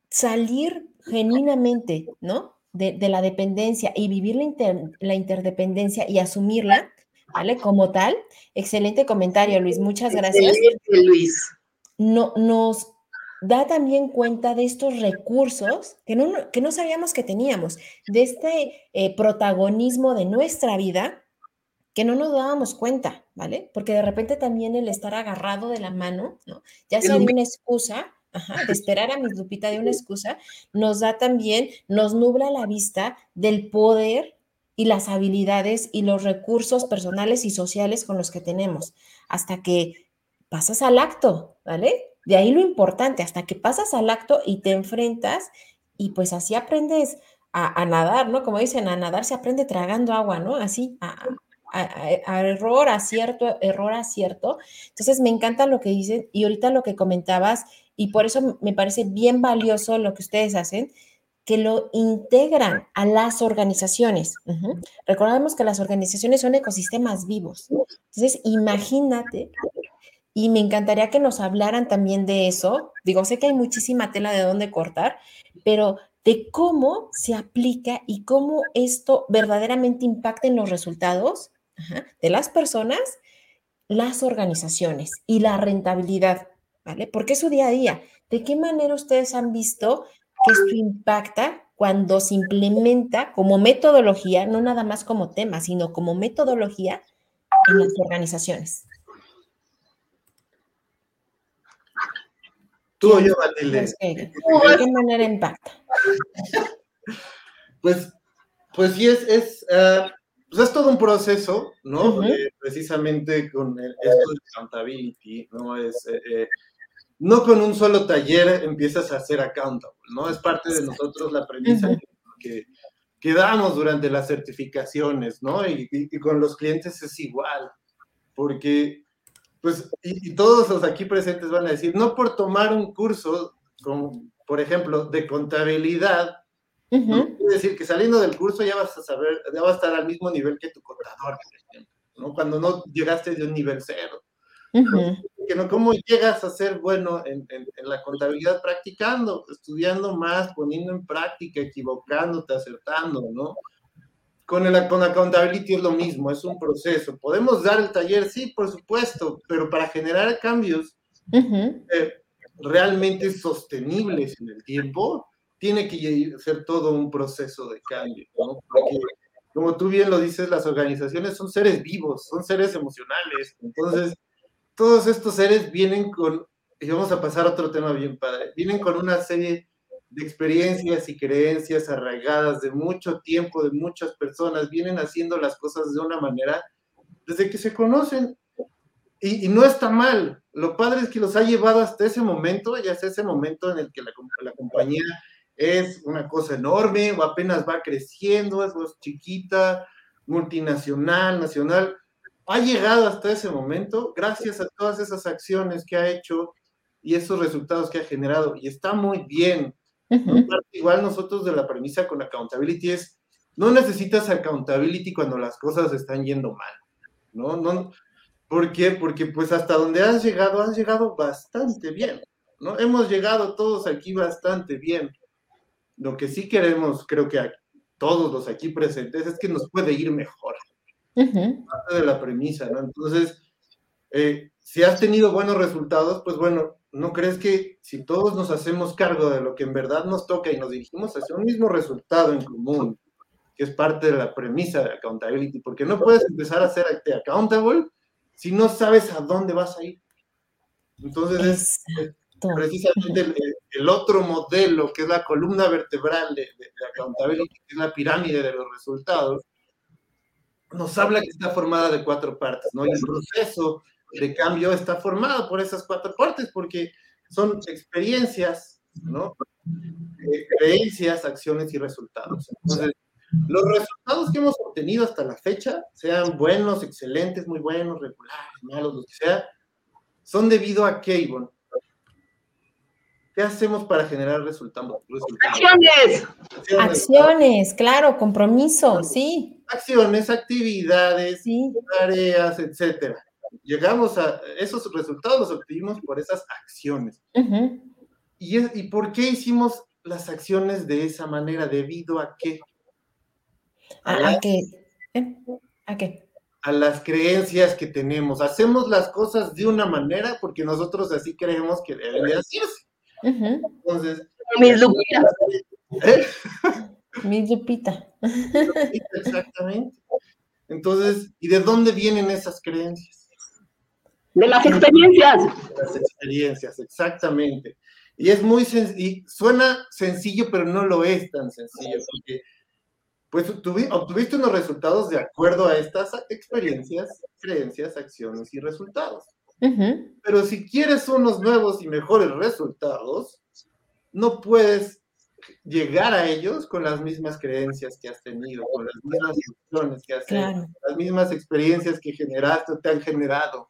salir genuinamente, ¿no? De, de la dependencia y vivir la, inter, la interdependencia y asumirla ¿vale? Como tal, excelente comentario, Luis, muchas gracias. Luis. No, nos da también cuenta de estos recursos que no, que no sabíamos que teníamos, de este eh, protagonismo de nuestra vida que no nos dábamos cuenta, ¿vale? Porque de repente también el estar agarrado de la mano, ¿no? Ya sea de una excusa, ajá, de esperar a mi Lupita de una excusa, nos da también, nos nubla la vista del poder y las habilidades y los recursos personales y sociales con los que tenemos, hasta que pasas al acto, ¿vale? De ahí lo importante, hasta que pasas al acto y te enfrentas y pues así aprendes a, nadar, ¿no? Como dicen, a nadar se aprende tragando agua, ¿no? Así, a, a, error, acierto, error, acierto. Entonces me encanta lo que dicen y ahorita lo que comentabas y por eso me parece bien valioso lo que ustedes hacen, que lo integran a las organizaciones. Recordemos que las organizaciones son ecosistemas vivos. Entonces, imagínate, y me encantaría que nos hablaran también de eso. Digo, sé que hay muchísima tela de dónde cortar, pero de cómo se aplica y cómo esto verdaderamente impacta en los resultados de las personas, las organizaciones y la rentabilidad, ¿vale? Porque es su día a día. ¿De qué manera ustedes han visto que esto impacta cuando se implementa como metodología, no nada más como tema, sino como metodología en las organizaciones. Tú o yo, Matilde. ¿De qué manera impacta? [LAUGHS] Pues, pues sí, es, es, uh, pues es todo un proceso, ¿no? Uh -huh. eh, precisamente con el, esto de accountability, ¿no? Es, eh, no con un solo taller empiezas a ser accountable, ¿no? Es parte de nosotros la premisa que, que, damos durante las certificaciones, ¿no? Y, y, con los clientes es igual, porque, pues, y, todos los aquí presentes van a decir, no por tomar un curso, como, por ejemplo, de contabilidad, no quiere decir que saliendo del curso ya vas a saber, ya vas a estar al mismo nivel que tu contador, por ejemplo, ¿no? Cuando no llegaste de un nivel cero. Que no, ¿Cómo llegas a ser bueno en, en, la contabilidad? Practicando, estudiando más, poniendo en práctica, equivocándote, acertando, ¿no? Con, el, con accountability es lo mismo, es un proceso. ¿Podemos dar el taller? Sí, por supuesto, pero para generar cambios eh, realmente sostenibles en el tiempo, tiene que ser todo un proceso de cambio, ¿no? Porque, como tú bien lo dices, las organizaciones son seres vivos, son seres emocionales. Entonces, todos estos seres vienen con, y vamos a pasar a otro tema bien padre, vienen con una serie de experiencias y creencias arraigadas de mucho tiempo, de muchas personas, vienen haciendo las cosas de una manera desde que se conocen. Y, no está mal. Lo padre es que los ha llevado hasta ese momento, ya sea ese momento en el que la, la compañía es una cosa enorme o apenas va creciendo, es chiquita, multinacional, nacional. Ha llegado hasta ese momento gracias a todas esas acciones que ha hecho y esos resultados que ha generado. Y está muy bien. Igual nosotros de la premisa con accountability es, no necesitas accountability cuando las cosas están yendo mal. ¿no? no ¿Por qué? Porque pues hasta donde has llegado, has llegado bastante bien. ¿no? Hemos llegado todos aquí bastante bien. Lo que sí queremos, creo que todos los aquí presentes, es que nos puede ir mejor. Parte de la premisa, ¿no? Entonces, eh, si has tenido buenos resultados, pues bueno, ¿no crees que si todos nos hacemos cargo de lo que en verdad nos toca y nos dirigimos hacia un mismo resultado en común, que es parte de la premisa de accountability, porque no puedes empezar a ser accountable si no sabes a dónde vas a ir. Entonces, es, precisamente el, otro modelo, que es la columna vertebral de, de, accountability, que es la pirámide de los resultados, nos habla que está formada de cuatro partes, ¿no? Y el proceso de cambio está formado por esas cuatro partes, porque son experiencias, ¿no? Eh, creencias, acciones y resultados. Entonces, los resultados que hemos obtenido hasta la fecha, sean buenos, excelentes, muy buenos, regulares, malos, lo que sea, son debido a que, ¿Qué hacemos para generar resultados? Acciones. Acciones. claro, compromiso, sí. Acciones, actividades, tareas, etcétera. Llegamos a esos resultados, los obtuvimos por esas acciones. ¿Y, ¿Y por qué hicimos las acciones de esa manera? ¿Debido a qué? ¿A, qué? ¿Eh? ¿A qué? a las creencias que tenemos. Hacemos las cosas de una manera porque nosotros así creemos que deben de hacerse. Entonces. Mis [LAUGHS] Lupita. ¿Eh? Mis Lupita. Exactamente. Entonces, ¿y de dónde vienen esas creencias? De las experiencias. De las experiencias, exactamente. Y es muy sencillo, suena sencillo, pero no lo es tan sencillo, porque pues obtuviste unos resultados de acuerdo a estas experiencias, creencias, acciones y resultados. Pero si quieres unos nuevos y mejores resultados, no puedes llegar a ellos con las mismas creencias que has tenido, con las mismas acciones que has hecho, las mismas experiencias que generaste o te han generado.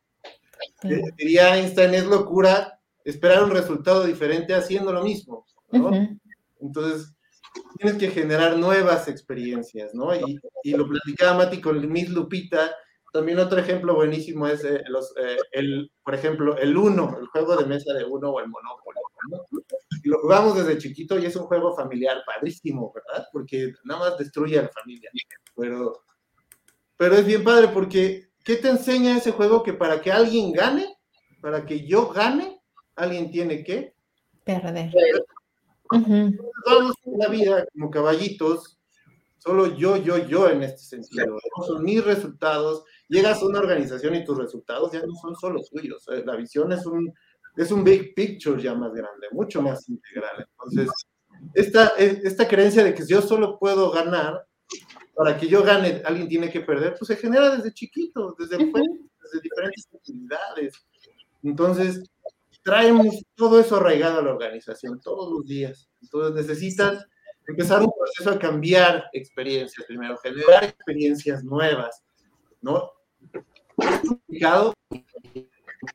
Eh, diría Einstein, es locura esperar un resultado diferente haciendo lo mismo, ¿no? Entonces, tienes que generar nuevas experiencias, ¿no? Y, y lo platicaba Mati con Miss Lupita, también otro ejemplo buenísimo es eh, los, eh, el, por ejemplo, el uno, el juego de mesa de uno o el Monopoly. Lo jugamos desde chiquito y es un juego familiar padrísimo, ¿verdad? Porque nada más destruye a la familia. Pero, pero es bien padre porque ¿qué te enseña ese juego? Que para que alguien gane, para que yo gane, alguien tiene que perder. Vamos en la vida como caballitos, solo yo, yo, yo en este sentido. Son mis resultados llegas a una organización y tus resultados ya no son solo tuyos. Eh, la visión es un, es un big picture ya más grande, mucho más integral. Entonces, esta, eh, esta creencia de que yo solo puedo ganar, para que yo gane, alguien tiene que perder, pues se genera desde chiquito, desde el desde diferentes actividades. Entonces, traemos todo eso arraigado a la organización todos los días. Entonces necesitas empezar un proceso a cambiar experiencias primero, generar experiencias nuevas, ¿no? Es complicado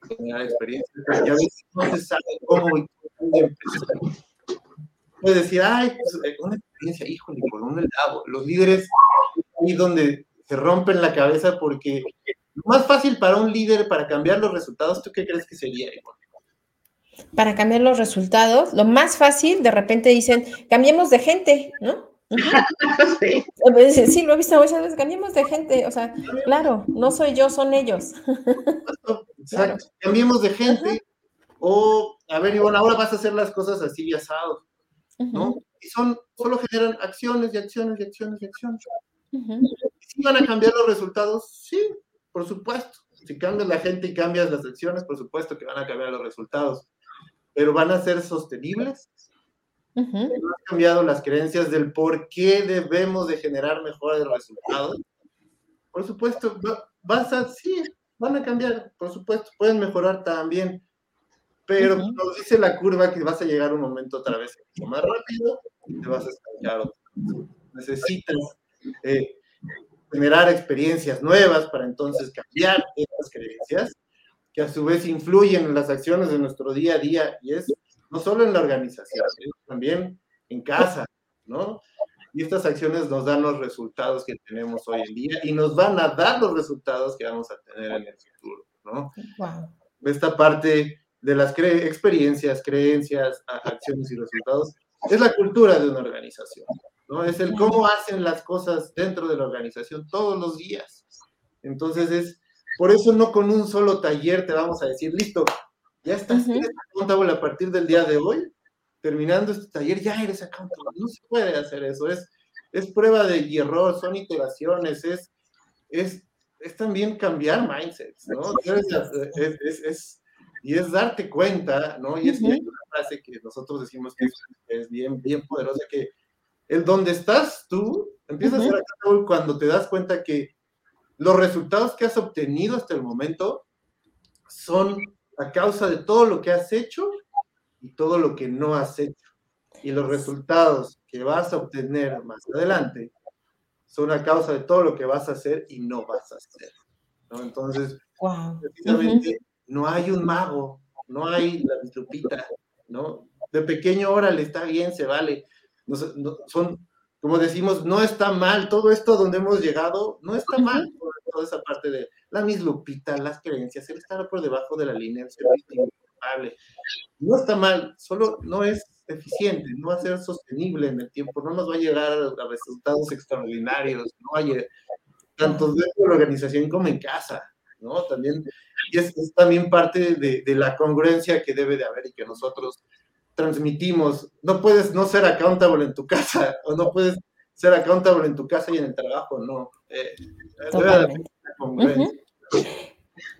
generar experiencias, porque a veces no se sabe cómo empezar. Puedes decir, ay, pues, eh, una experiencia, híjole, ¿por dónde lado? Los líderes, ahí donde se rompen la cabeza porque lo más fácil para un líder para cambiar los resultados, ¿tú qué crees que sería, para cambiar los resultados. Lo más fácil, de repente dicen, cambiemos de gente, ¿no? [LAUGHS] sí. sí, lo he visto muchas veces, cambiemos de gente, o sea, claro, no soy yo, son ellos. Exacto, [LAUGHS] cambiemos de gente, o, a ver, Ivonne, ahora vas a hacer las cosas así y asado, ¿no? Y son, solo generan acciones y acciones y acciones y acciones. ¿Sí van a cambiar los resultados? Sí, por supuesto. Si cambias la gente y cambias las acciones, por supuesto que van a cambiar los resultados pero van a ser sostenibles. No han cambiado las creencias del por qué debemos de generar mejores resultados. Por supuesto, vas a, sí, van a cambiar, por supuesto, pueden mejorar también, pero nos dice la curva que vas a llegar un momento otra vez más rápido y te vas a estancar. Necesitas eh, generar experiencias nuevas para entonces cambiar esas creencias que a su vez influyen en las acciones de nuestro día a día, y es no solo en la organización, también en casa, ¿no? Y estas acciones nos dan los resultados que tenemos hoy en día y nos van a dar los resultados que vamos a tener en el futuro, ¿no? Esta parte de las experiencias, creencias, acciones y resultados es la cultura de una organización, ¿no? Es el cómo hacen las cosas dentro de la organización todos los días. Entonces es por eso no con un solo taller te vamos a decir, listo, ya estás, uh accountable a partir del día de hoy, terminando este taller, ya eres accountable. No se puede hacer eso, es, es prueba de error, son iteraciones, es, es, es también cambiar mindsets, ¿no? Es, es, y es darte cuenta, ¿no? Y es una frase que nosotros decimos que es, bien, bien poderosa, que el donde estás tú, empieza a ser accountable cuando te das cuenta que los resultados que has obtenido hasta el momento son a causa de todo lo que has hecho y todo lo que no has hecho. Y los resultados que vas a obtener más adelante son a causa de todo lo que vas a hacer y no vas a hacer. Entonces, precisamente, no hay un mago, no hay la bistrupita, ¿no? De pequeño, órale, está bien, se vale. son como decimos, no está mal, todo esto donde hemos llegado, no está mal, toda esa parte de la mislupita, las creencias, el estar por debajo de la línea, el ser culpable, no está mal, solo no es eficiente, no va a ser sostenible en el tiempo, no nos va a llegar a resultados extraordinarios, no hay tanto dentro de la organización como en casa, ¿no? También, y es, también parte de, de, la congruencia que debe de haber y que nosotros transmitimos. No puedes no ser accountable en tu casa o no puedes ser accountable en tu casa y en el trabajo, no. Eh,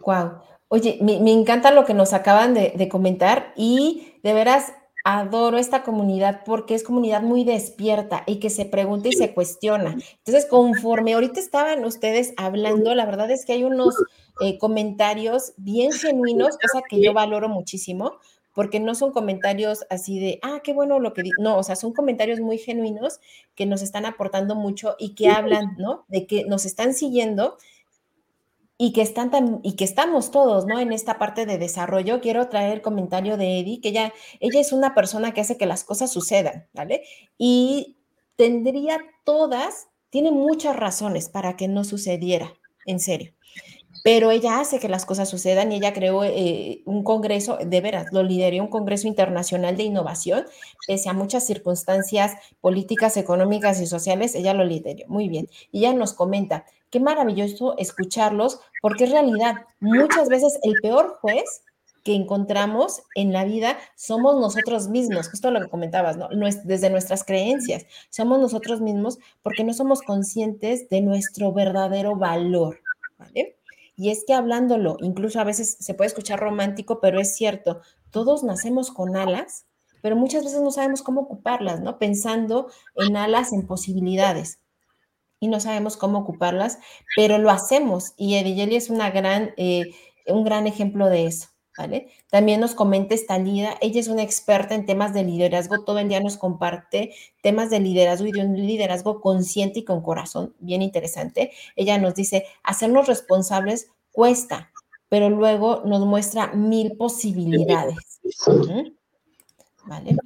wow. Oye, me, encanta lo que nos acaban de, de comentar y de veras adoro esta comunidad porque es comunidad muy despierta y que se pregunta y se cuestiona. Entonces, conforme ahorita estaban ustedes hablando, la verdad es que hay unos eh, comentarios bien genuinos, cosa que yo valoro muchísimo, porque no son comentarios así de, ah, qué bueno lo que. No, o sea, son comentarios muy genuinos que nos están aportando mucho y que hablan, ¿no? De que nos están siguiendo y que están tan, y que estamos todos, ¿no? En esta parte de desarrollo. Quiero traer el comentario de Eddie, que ella, ella es una persona que hace que las cosas sucedan, ¿vale? Y tendría todas, tiene muchas razones para que no sucediera, en serio pero ella hace que las cosas sucedan y ella creó eh, un congreso, de veras, lo lideró un congreso internacional de innovación, pese a muchas circunstancias políticas, económicas y sociales, ella lo lideró. Muy bien. Y ella nos comenta, qué maravilloso escucharlos, porque es realidad, muchas veces el peor juez que encontramos en la vida somos nosotros mismos, justo lo que comentabas, ¿no? Desde nuestras creencias, somos nosotros mismos porque no somos conscientes de nuestro verdadero valor, ¿vale? Y es que hablándolo, incluso a veces se puede escuchar romántico, pero es cierto, todos nacemos con alas, pero muchas veces no sabemos cómo ocuparlas, ¿no? Pensando en alas, en posibilidades. Y no sabemos cómo ocuparlas, pero lo hacemos. Y Ediyeli es una gran, eh, un gran ejemplo de eso. ¿Vale? También nos comenta Estalida, ella es una experta en temas de liderazgo, todo el día nos comparte temas de liderazgo y de un liderazgo consciente y con corazón, bien interesante. Ella nos dice, hacernos responsables cuesta, pero luego nos muestra mil posibilidades. ¿Vale?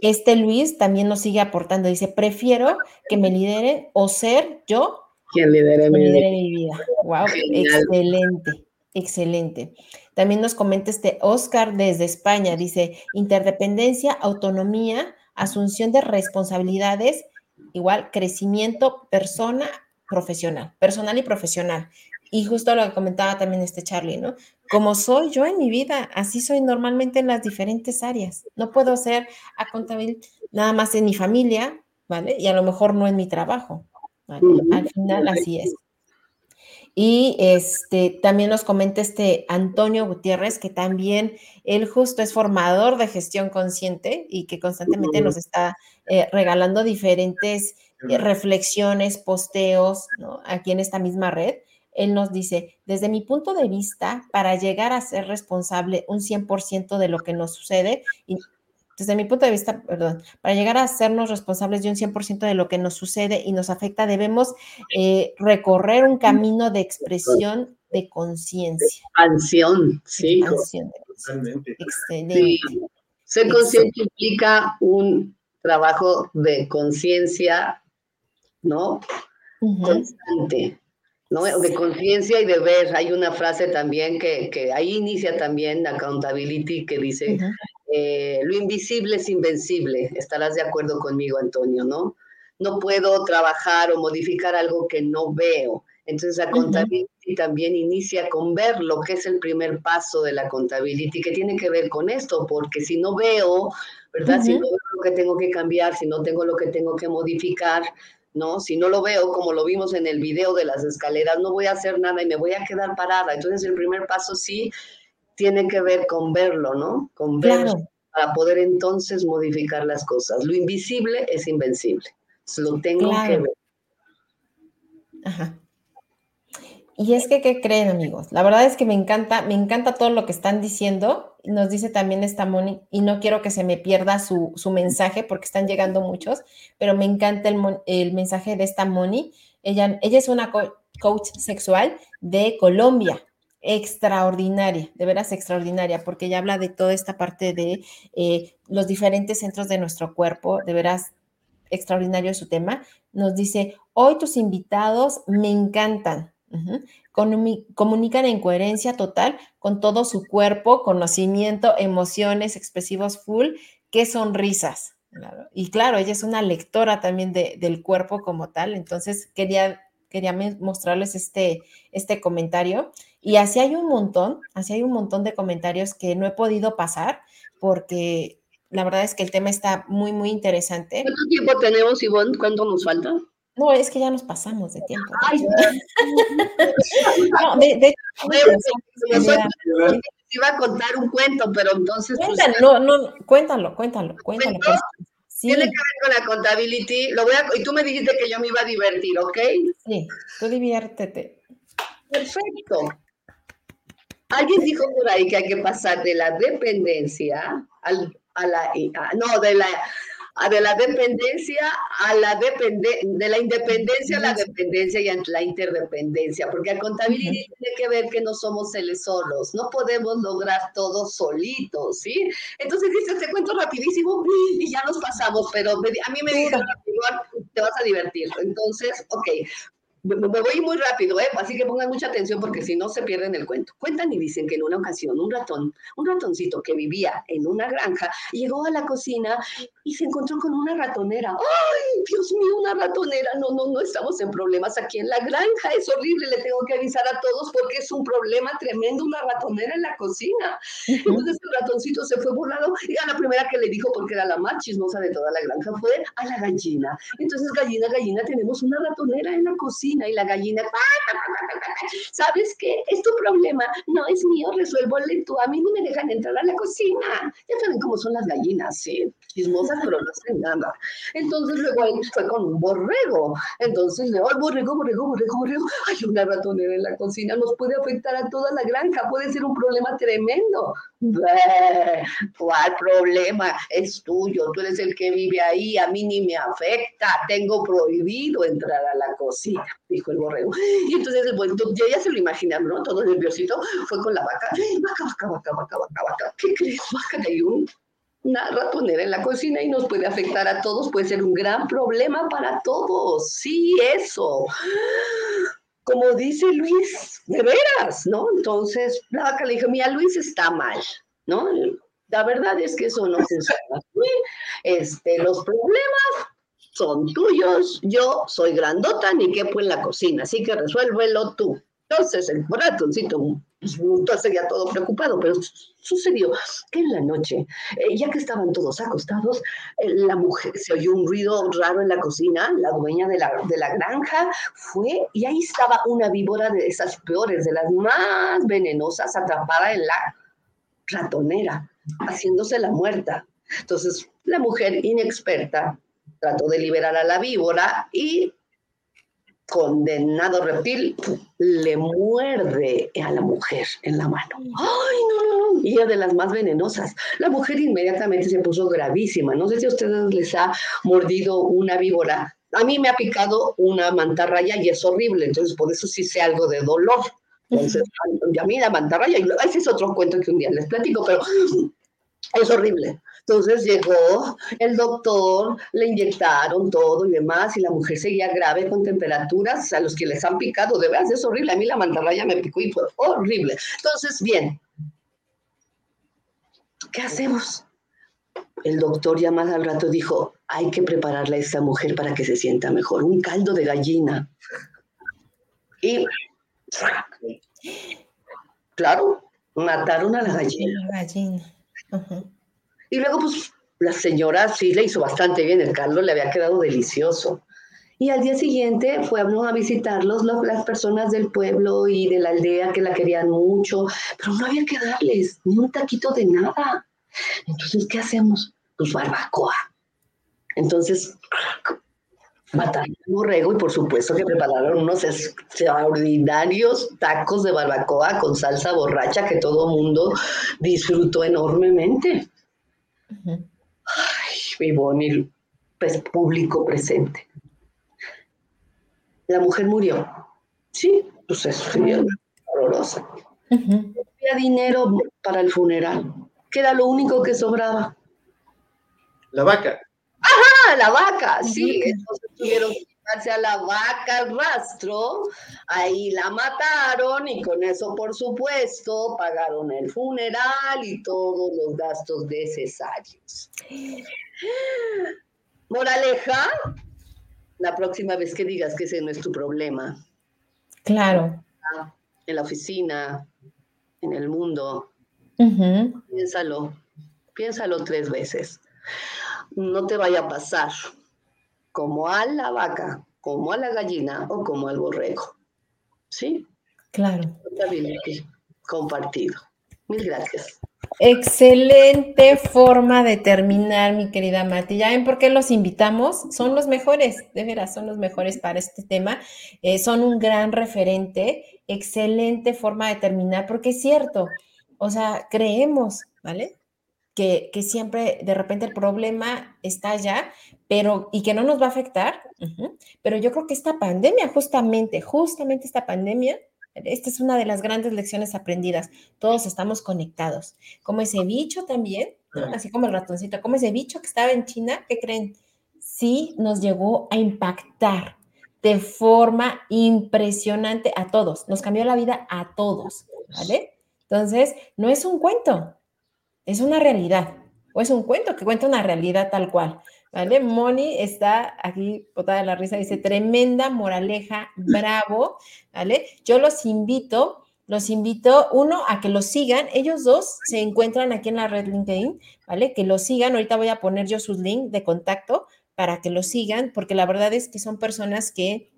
Este Luis también nos sigue aportando, dice, prefiero que me lideren o ser yo quien lidere, mi, vida. mi vida. Wow, excelente, excelente. También nos comenta este Oscar desde España, dice, interdependencia, autonomía, asunción de responsabilidades, igual crecimiento persona profesional, personal y profesional. Y justo lo que comentaba también este Charlie, ¿no? Como soy yo en mi vida, así soy normalmente en las diferentes áreas. No puedo ser accountable nada más en mi familia, ¿vale? Y a lo mejor no en mi trabajo. ¿vale? Al final así es. Y este también nos comenta este Antonio Gutiérrez, que también él justo es formador de gestión consciente y que constantemente nos está eh, regalando diferentes eh, reflexiones, posteos, ¿no? Aquí en esta misma red. Él nos dice, desde mi punto de vista, para llegar a ser responsable un 100% de lo que nos sucede, desde mi punto de vista, perdón, para llegar a sernos responsables de un 100% de lo que nos sucede y nos afecta, debemos eh, recorrer un camino de expresión de conciencia. Expansión, sí. Expansión de. Excelente. Sí. Ser consciente implica un trabajo de conciencia, ¿no? Uh -huh. Constante. ¿no? De conciencia y de ver. Hay una frase también que, que ahí inicia también accountability que dice, uh -huh. Eh, lo invisible es invencible. Estarás de acuerdo conmigo, Antonio, ¿no? No puedo trabajar o modificar algo que no veo. Entonces, la uh -huh. también inicia con ver lo que es el primer paso de la accountability, que tiene que ver con esto, porque si no veo, ¿verdad? Uh -huh. Si no veo lo que tengo que cambiar, si no tengo lo que tengo que modificar, ¿no? Si no lo veo, como lo vimos en el video de las escaleras, no voy a hacer nada y me voy a quedar parada. Entonces, el primer paso sí tiene que ver con verlo, ¿no? Con verlo Claro. para poder entonces modificar las cosas. Lo invisible es invencible. Lo tengo que ver. Ajá. Y es que, ¿qué creen, amigos? La verdad es que me encanta, me encanta todo lo que están diciendo. Nos dice también esta Moni, y no quiero que se me pierda su, su mensaje porque están llegando muchos, pero me encanta el, el mensaje de esta Moni. Ella, ella es una co- coach sexual de Colombia, extraordinaria, de veras extraordinaria, porque ella habla de toda esta parte de eh, los diferentes centros de nuestro cuerpo, de veras extraordinario su tema. Nos dice, hoy tus invitados me encantan. Comunican en coherencia total con todo su cuerpo, conocimiento, emociones, expresivos full, qué sonrisas. Y claro, ella es una lectora también de- del cuerpo como tal, entonces quería, quería mostrarles este, este comentario. Y así hay un montón, así hay un montón de comentarios que no he podido pasar porque la verdad es que el tema está muy, muy interesante. ¿Cuánto tiempo tenemos, Ivonne? ¿Cuánto nos falta? No, es que ya nos pasamos de tiempo. Ay. [LAUGHS] No, de, de iba a contar un cuento, pero entonces pues, Cuéntalo, no, no, cuéntalo, cuéntalo, cuéntalo. Por- Sí, tiene que ver con la contability. Lo voy a, y tú me dijiste que yo me iba a divertir, ¿ok? sí, tú diviértete. Perfecto. Alguien dijo por ahí que hay que pasar de la dependencia al, a la, a- no, de la, a de la dependencia a la depende, de la independencia a la dependencia y a la interdependencia, porque a contabilidad tiene que ver que no somos seres solos, no podemos lograr todo solitos, ¿sí? Entonces dice, te cuento rapidísimo y ya nos pasamos, pero a mí me dijeron, te vas a divertir. Entonces, ok, me voy muy rápido, ¿eh? así que pongan mucha atención porque si no se pierden el cuento. Cuentan y dicen que en una ocasión un ratón, un ratoncito que vivía en una granja, llegó a la cocina y se encontró con una ratonera. ¡Ay, Dios mío, una ratonera! No, no, no estamos en problemas aquí en la granja. Es horrible, le tengo que avisar a todos porque es un problema tremendo una ratonera en la cocina. Entonces el ratoncito se fue volado y a la primera que le dijo, porque era la más chismosa de toda la granja, fue a la gallina. Entonces, gallina, gallina, tenemos una ratonera en la cocina. Y la gallina, ¿sabes qué? Es tu problema, no es mío, resuélvole tú, a mí no me dejan entrar a la cocina. Ya saben cómo son las gallinas, sí, chismosas, pero no hacen nada. Entonces luego él fue con un borrego. Entonces le, ay, borrego, borrego, borrego, borrego, hay una ratonera en la cocina, nos puede afectar a toda la granja, puede ser un problema tremendo. ¿Cuál problema? Es tuyo, tú eres el que vive ahí, a mí ni me afecta, tengo prohibido entrar a la cocina, dijo el borrego. [LAUGHS] Y entonces el buen ya, ya se lo imaginaron, ¿no? Todo nerviosito, fue con la vaca, vaca, vaca, vaca, vaca, vaca, vaca, ¿qué crees, vaca? Hay un, una ratonera en la cocina y nos puede afectar a todos, puede ser un gran problema para todos, sí, eso como dice Luis, de veras, ¿no? Entonces, la vaca le dijo, mira, Luis está mal, ¿no? La verdad es que eso no funciona. Este, los problemas son tuyos, yo soy grandota, ni quepo en la cocina, así que resuélvelo tú. Entonces el ratoncito ya todo preocupado, pero sucedió que en la noche, eh, ya que estaban todos acostados, eh, la mujer, se oyó un ruido raro en la cocina, la dueña de la, de la granja fue y ahí estaba una víbora de esas peores, de las más venenosas, atrapada en la ratonera, haciéndose la muerta. Entonces la mujer inexperta trató de liberar a la víbora y condenado reptil le muerde a la mujer en la mano. ¡Ay, no, no, no! Y es de las más venenosas. La mujer inmediatamente se puso gravísima. No sé si a ustedes les ha mordido una víbora. A mí me ha picado una mantarraya y es horrible, entonces por eso sí sé algo de dolor. Entonces, [LAUGHS] a mí la mantarraya, ese es otro cuento que un día les platico, pero es horrible. Entonces llegó el doctor, le inyectaron todo y demás, y la mujer seguía grave con temperaturas a los que les han picado. De verdad, es horrible. A mí la mantarraya me picó y fue horrible. Entonces, bien, ¿qué hacemos? El doctor ya más al rato dijo, hay que prepararle a esta mujer para que se sienta mejor, un caldo de gallina. Y, claro, mataron a la gallina. La gallina. Y luego, pues, la señora sí le hizo bastante bien, el caldo le había quedado delicioso. Y al día siguiente fuimos a visitarlos las personas del pueblo y de la aldea que la querían mucho, pero no había que darles ni un taquito de nada. Entonces, ¿qué hacemos? Pues barbacoa. Entonces, mataron un borrego y por supuesto que prepararon unos extraordinarios tacos de barbacoa con salsa borracha que todo mundo disfrutó enormemente. Ay, mi Bonnie, pues, público presente. La mujer murió. Sí, pues eso sería horrorosa. No había dinero para el funeral, que era lo único que sobraba. La vaca. Ajá, la vaca, sí. Entonces tuvieron a la vaca al rastro, ahí la mataron y con eso, por supuesto, pagaron el funeral y todos los gastos necesarios. Moraleja, la próxima vez que digas que ese no es tu problema. Claro. En la oficina, en el mundo. Piénsalo, piénsalo tres veces. No te vaya a pasar como a la vaca, como a la gallina o como al borrego. ¿Sí? Claro. Compartido. Mil gracias. Excelente forma de terminar, mi querida Mati. ¿Ya ven por qué los invitamos? Son los mejores, de veras, son los mejores para este tema. Eh, son un gran referente. Excelente forma de terminar, porque es cierto, o sea, creemos, ¿vale? Que, que siempre de repente el problema está allá, pero y que no nos va a afectar, pero yo creo que esta pandemia, justamente, justamente esta pandemia, esta es una de las grandes lecciones aprendidas. Todos estamos conectados. Como ese bicho también, así como el ratoncito, como ese bicho que estaba en China, ¿qué creen? Sí nos llegó a impactar de forma impresionante a todos. Nos cambió la vida a todos, ¿vale? Entonces, no es un cuento, es una realidad. O es un cuento que cuenta una realidad tal cual. ¿vale? Moni está aquí botada de la risa, dice, tremenda moraleja, bravo, ¿vale? Yo los invito, los invito, uno, a que los sigan, ellos dos se encuentran aquí en la red LinkedIn, ¿vale? Que los sigan, ahorita voy a poner yo sus links de contacto para que los sigan, porque la verdad es que son personas que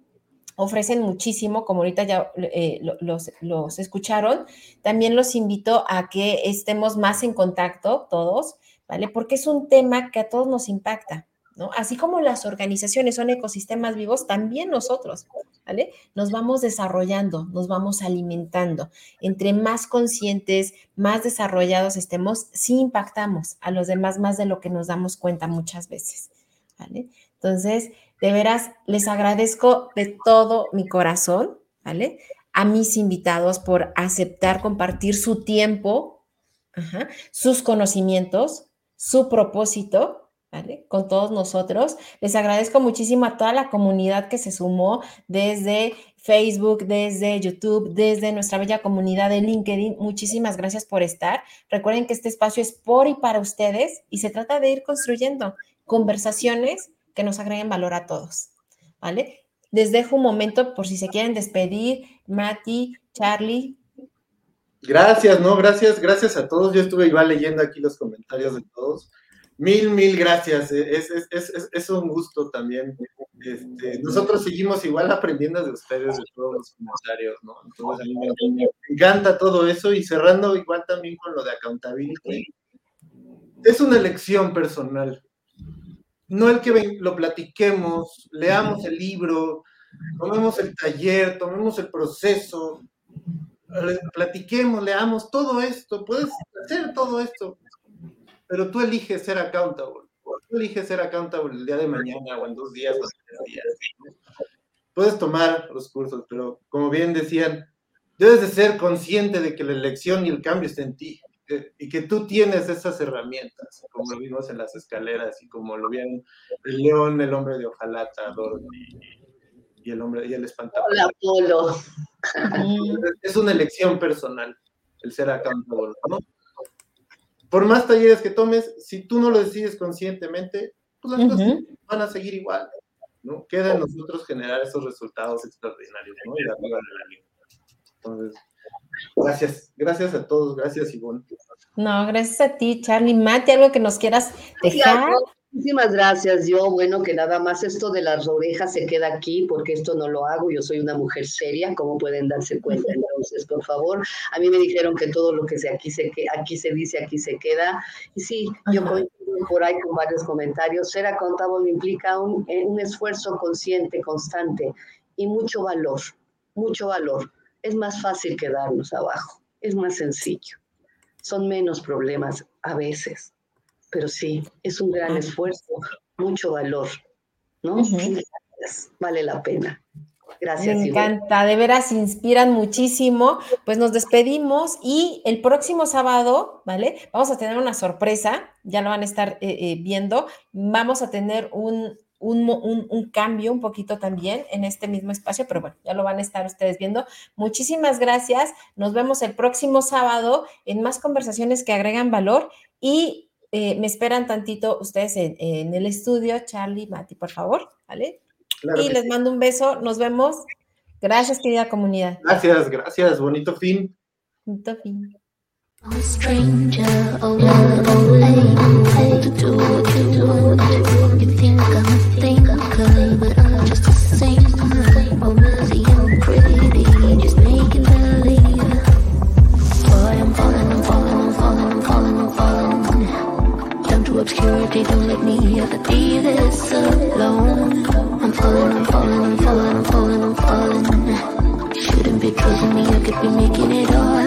ofrecen muchísimo, como ahorita ya eh, los, los, escucharon. También los invito a que estemos más en contacto todos, ¿vale? Porque es un tema que a todos nos impacta, ¿no? Así como las organizaciones son ecosistemas vivos, también nosotros, ¿vale? Nos vamos desarrollando, nos vamos alimentando. Entre más conscientes, más desarrollados estemos, sí impactamos a los demás más de lo que nos damos cuenta muchas veces, ¿vale? Entonces, de veras, les agradezco de todo mi corazón, ¿vale? A mis invitados por aceptar compartir su tiempo, sus conocimientos, su propósito, ¿vale? Con todos nosotros. Les agradezco muchísimo a toda la comunidad que se sumó desde Facebook, desde YouTube, desde nuestra bella comunidad de LinkedIn. Muchísimas gracias por estar. Recuerden que este espacio es por y para ustedes y se trata de ir construyendo conversaciones que nos agreguen valor a todos, ¿vale? Les dejo un momento por si se quieren despedir, Mati, Charlie. Gracias, ¿no? Gracias, gracias a todos. Yo estuve igual leyendo aquí los comentarios de todos. Mil, mil gracias. Es, un gusto también. Este, nosotros seguimos igual aprendiendo de ustedes, de todos los comentarios, ¿no? Me, encanta todo eso y cerrando igual también con lo de accountability. Es una elección personal no el que lo platiquemos, leamos el libro, tomemos el taller, tomemos el proceso, platiquemos, leamos todo esto, puedes hacer todo esto, pero tú eliges ser accountable. Tú eliges ser accountable el día de mañana o en dos días o tres días. Puedes tomar los cursos, pero como bien decían, debes de ser consciente de que la elección y el cambio está en ti y que tú tienes esas herramientas, como lo vimos en las escaleras y como lo vieron el león, el hombre de hojalata, Dorothy y el hombre y el espantapájaros. Hola, [LAUGHS] Es una elección personal el ser accountable, ¿no? Por más talleres que tomes, si tú no lo decides conscientemente, pues las cosas van a seguir igual, ¿no? Queda en nosotros generar esos resultados extraordinarios, ¿no? Y arriba de la línea. Entonces, Gracias, gracias a todos, gracias Ivonne. No, gracias a ti, Charlie. Mate, algo que nos quieras dejar. Muchísimas gracias. Yo, bueno, que nada más esto de las orejas se queda aquí porque esto no lo hago. Yo soy una mujer seria, como pueden darse cuenta. Entonces, por favor, a mí me dijeron que todo lo que se aquí se aquí se dice, aquí se queda. Y sí, yo voy por ahí con varios comentarios. Ser accountable implica un, eh, un esfuerzo consciente, constante y mucho valor, mucho valor es más fácil quedarnos abajo, es más sencillo. Son menos problemas a veces, pero sí, es un gran esfuerzo, mucho valor, ¿no? Vale la pena. Gracias. Me encanta, de veras inspiran muchísimo. Pues nos despedimos y el próximo sábado, ¿vale? Vamos a tener una sorpresa, ya lo van a estar eh, eh, viendo. Vamos a tener un, un, cambio un poquito también en este mismo espacio, pero bueno, ya lo van a estar ustedes viendo. Muchísimas gracias. Nos vemos el próximo sábado en más conversaciones que agregan valor y eh, me esperan tantito ustedes en, el estudio, Charlie, Mati, por favor, ¿vale? y les mando un beso, nos vemos. Gracias, querida comunidad. Gracias, gracias, bonito fin. Bonito fin. I'm a stranger, oh, oh, hey, to do what you do. You think I'm even with me, I could be this alone. I'm falling, I'm falling, I'm falling, I'm falling, I'm falling. Shouldn't be trusting me, I could be making it all.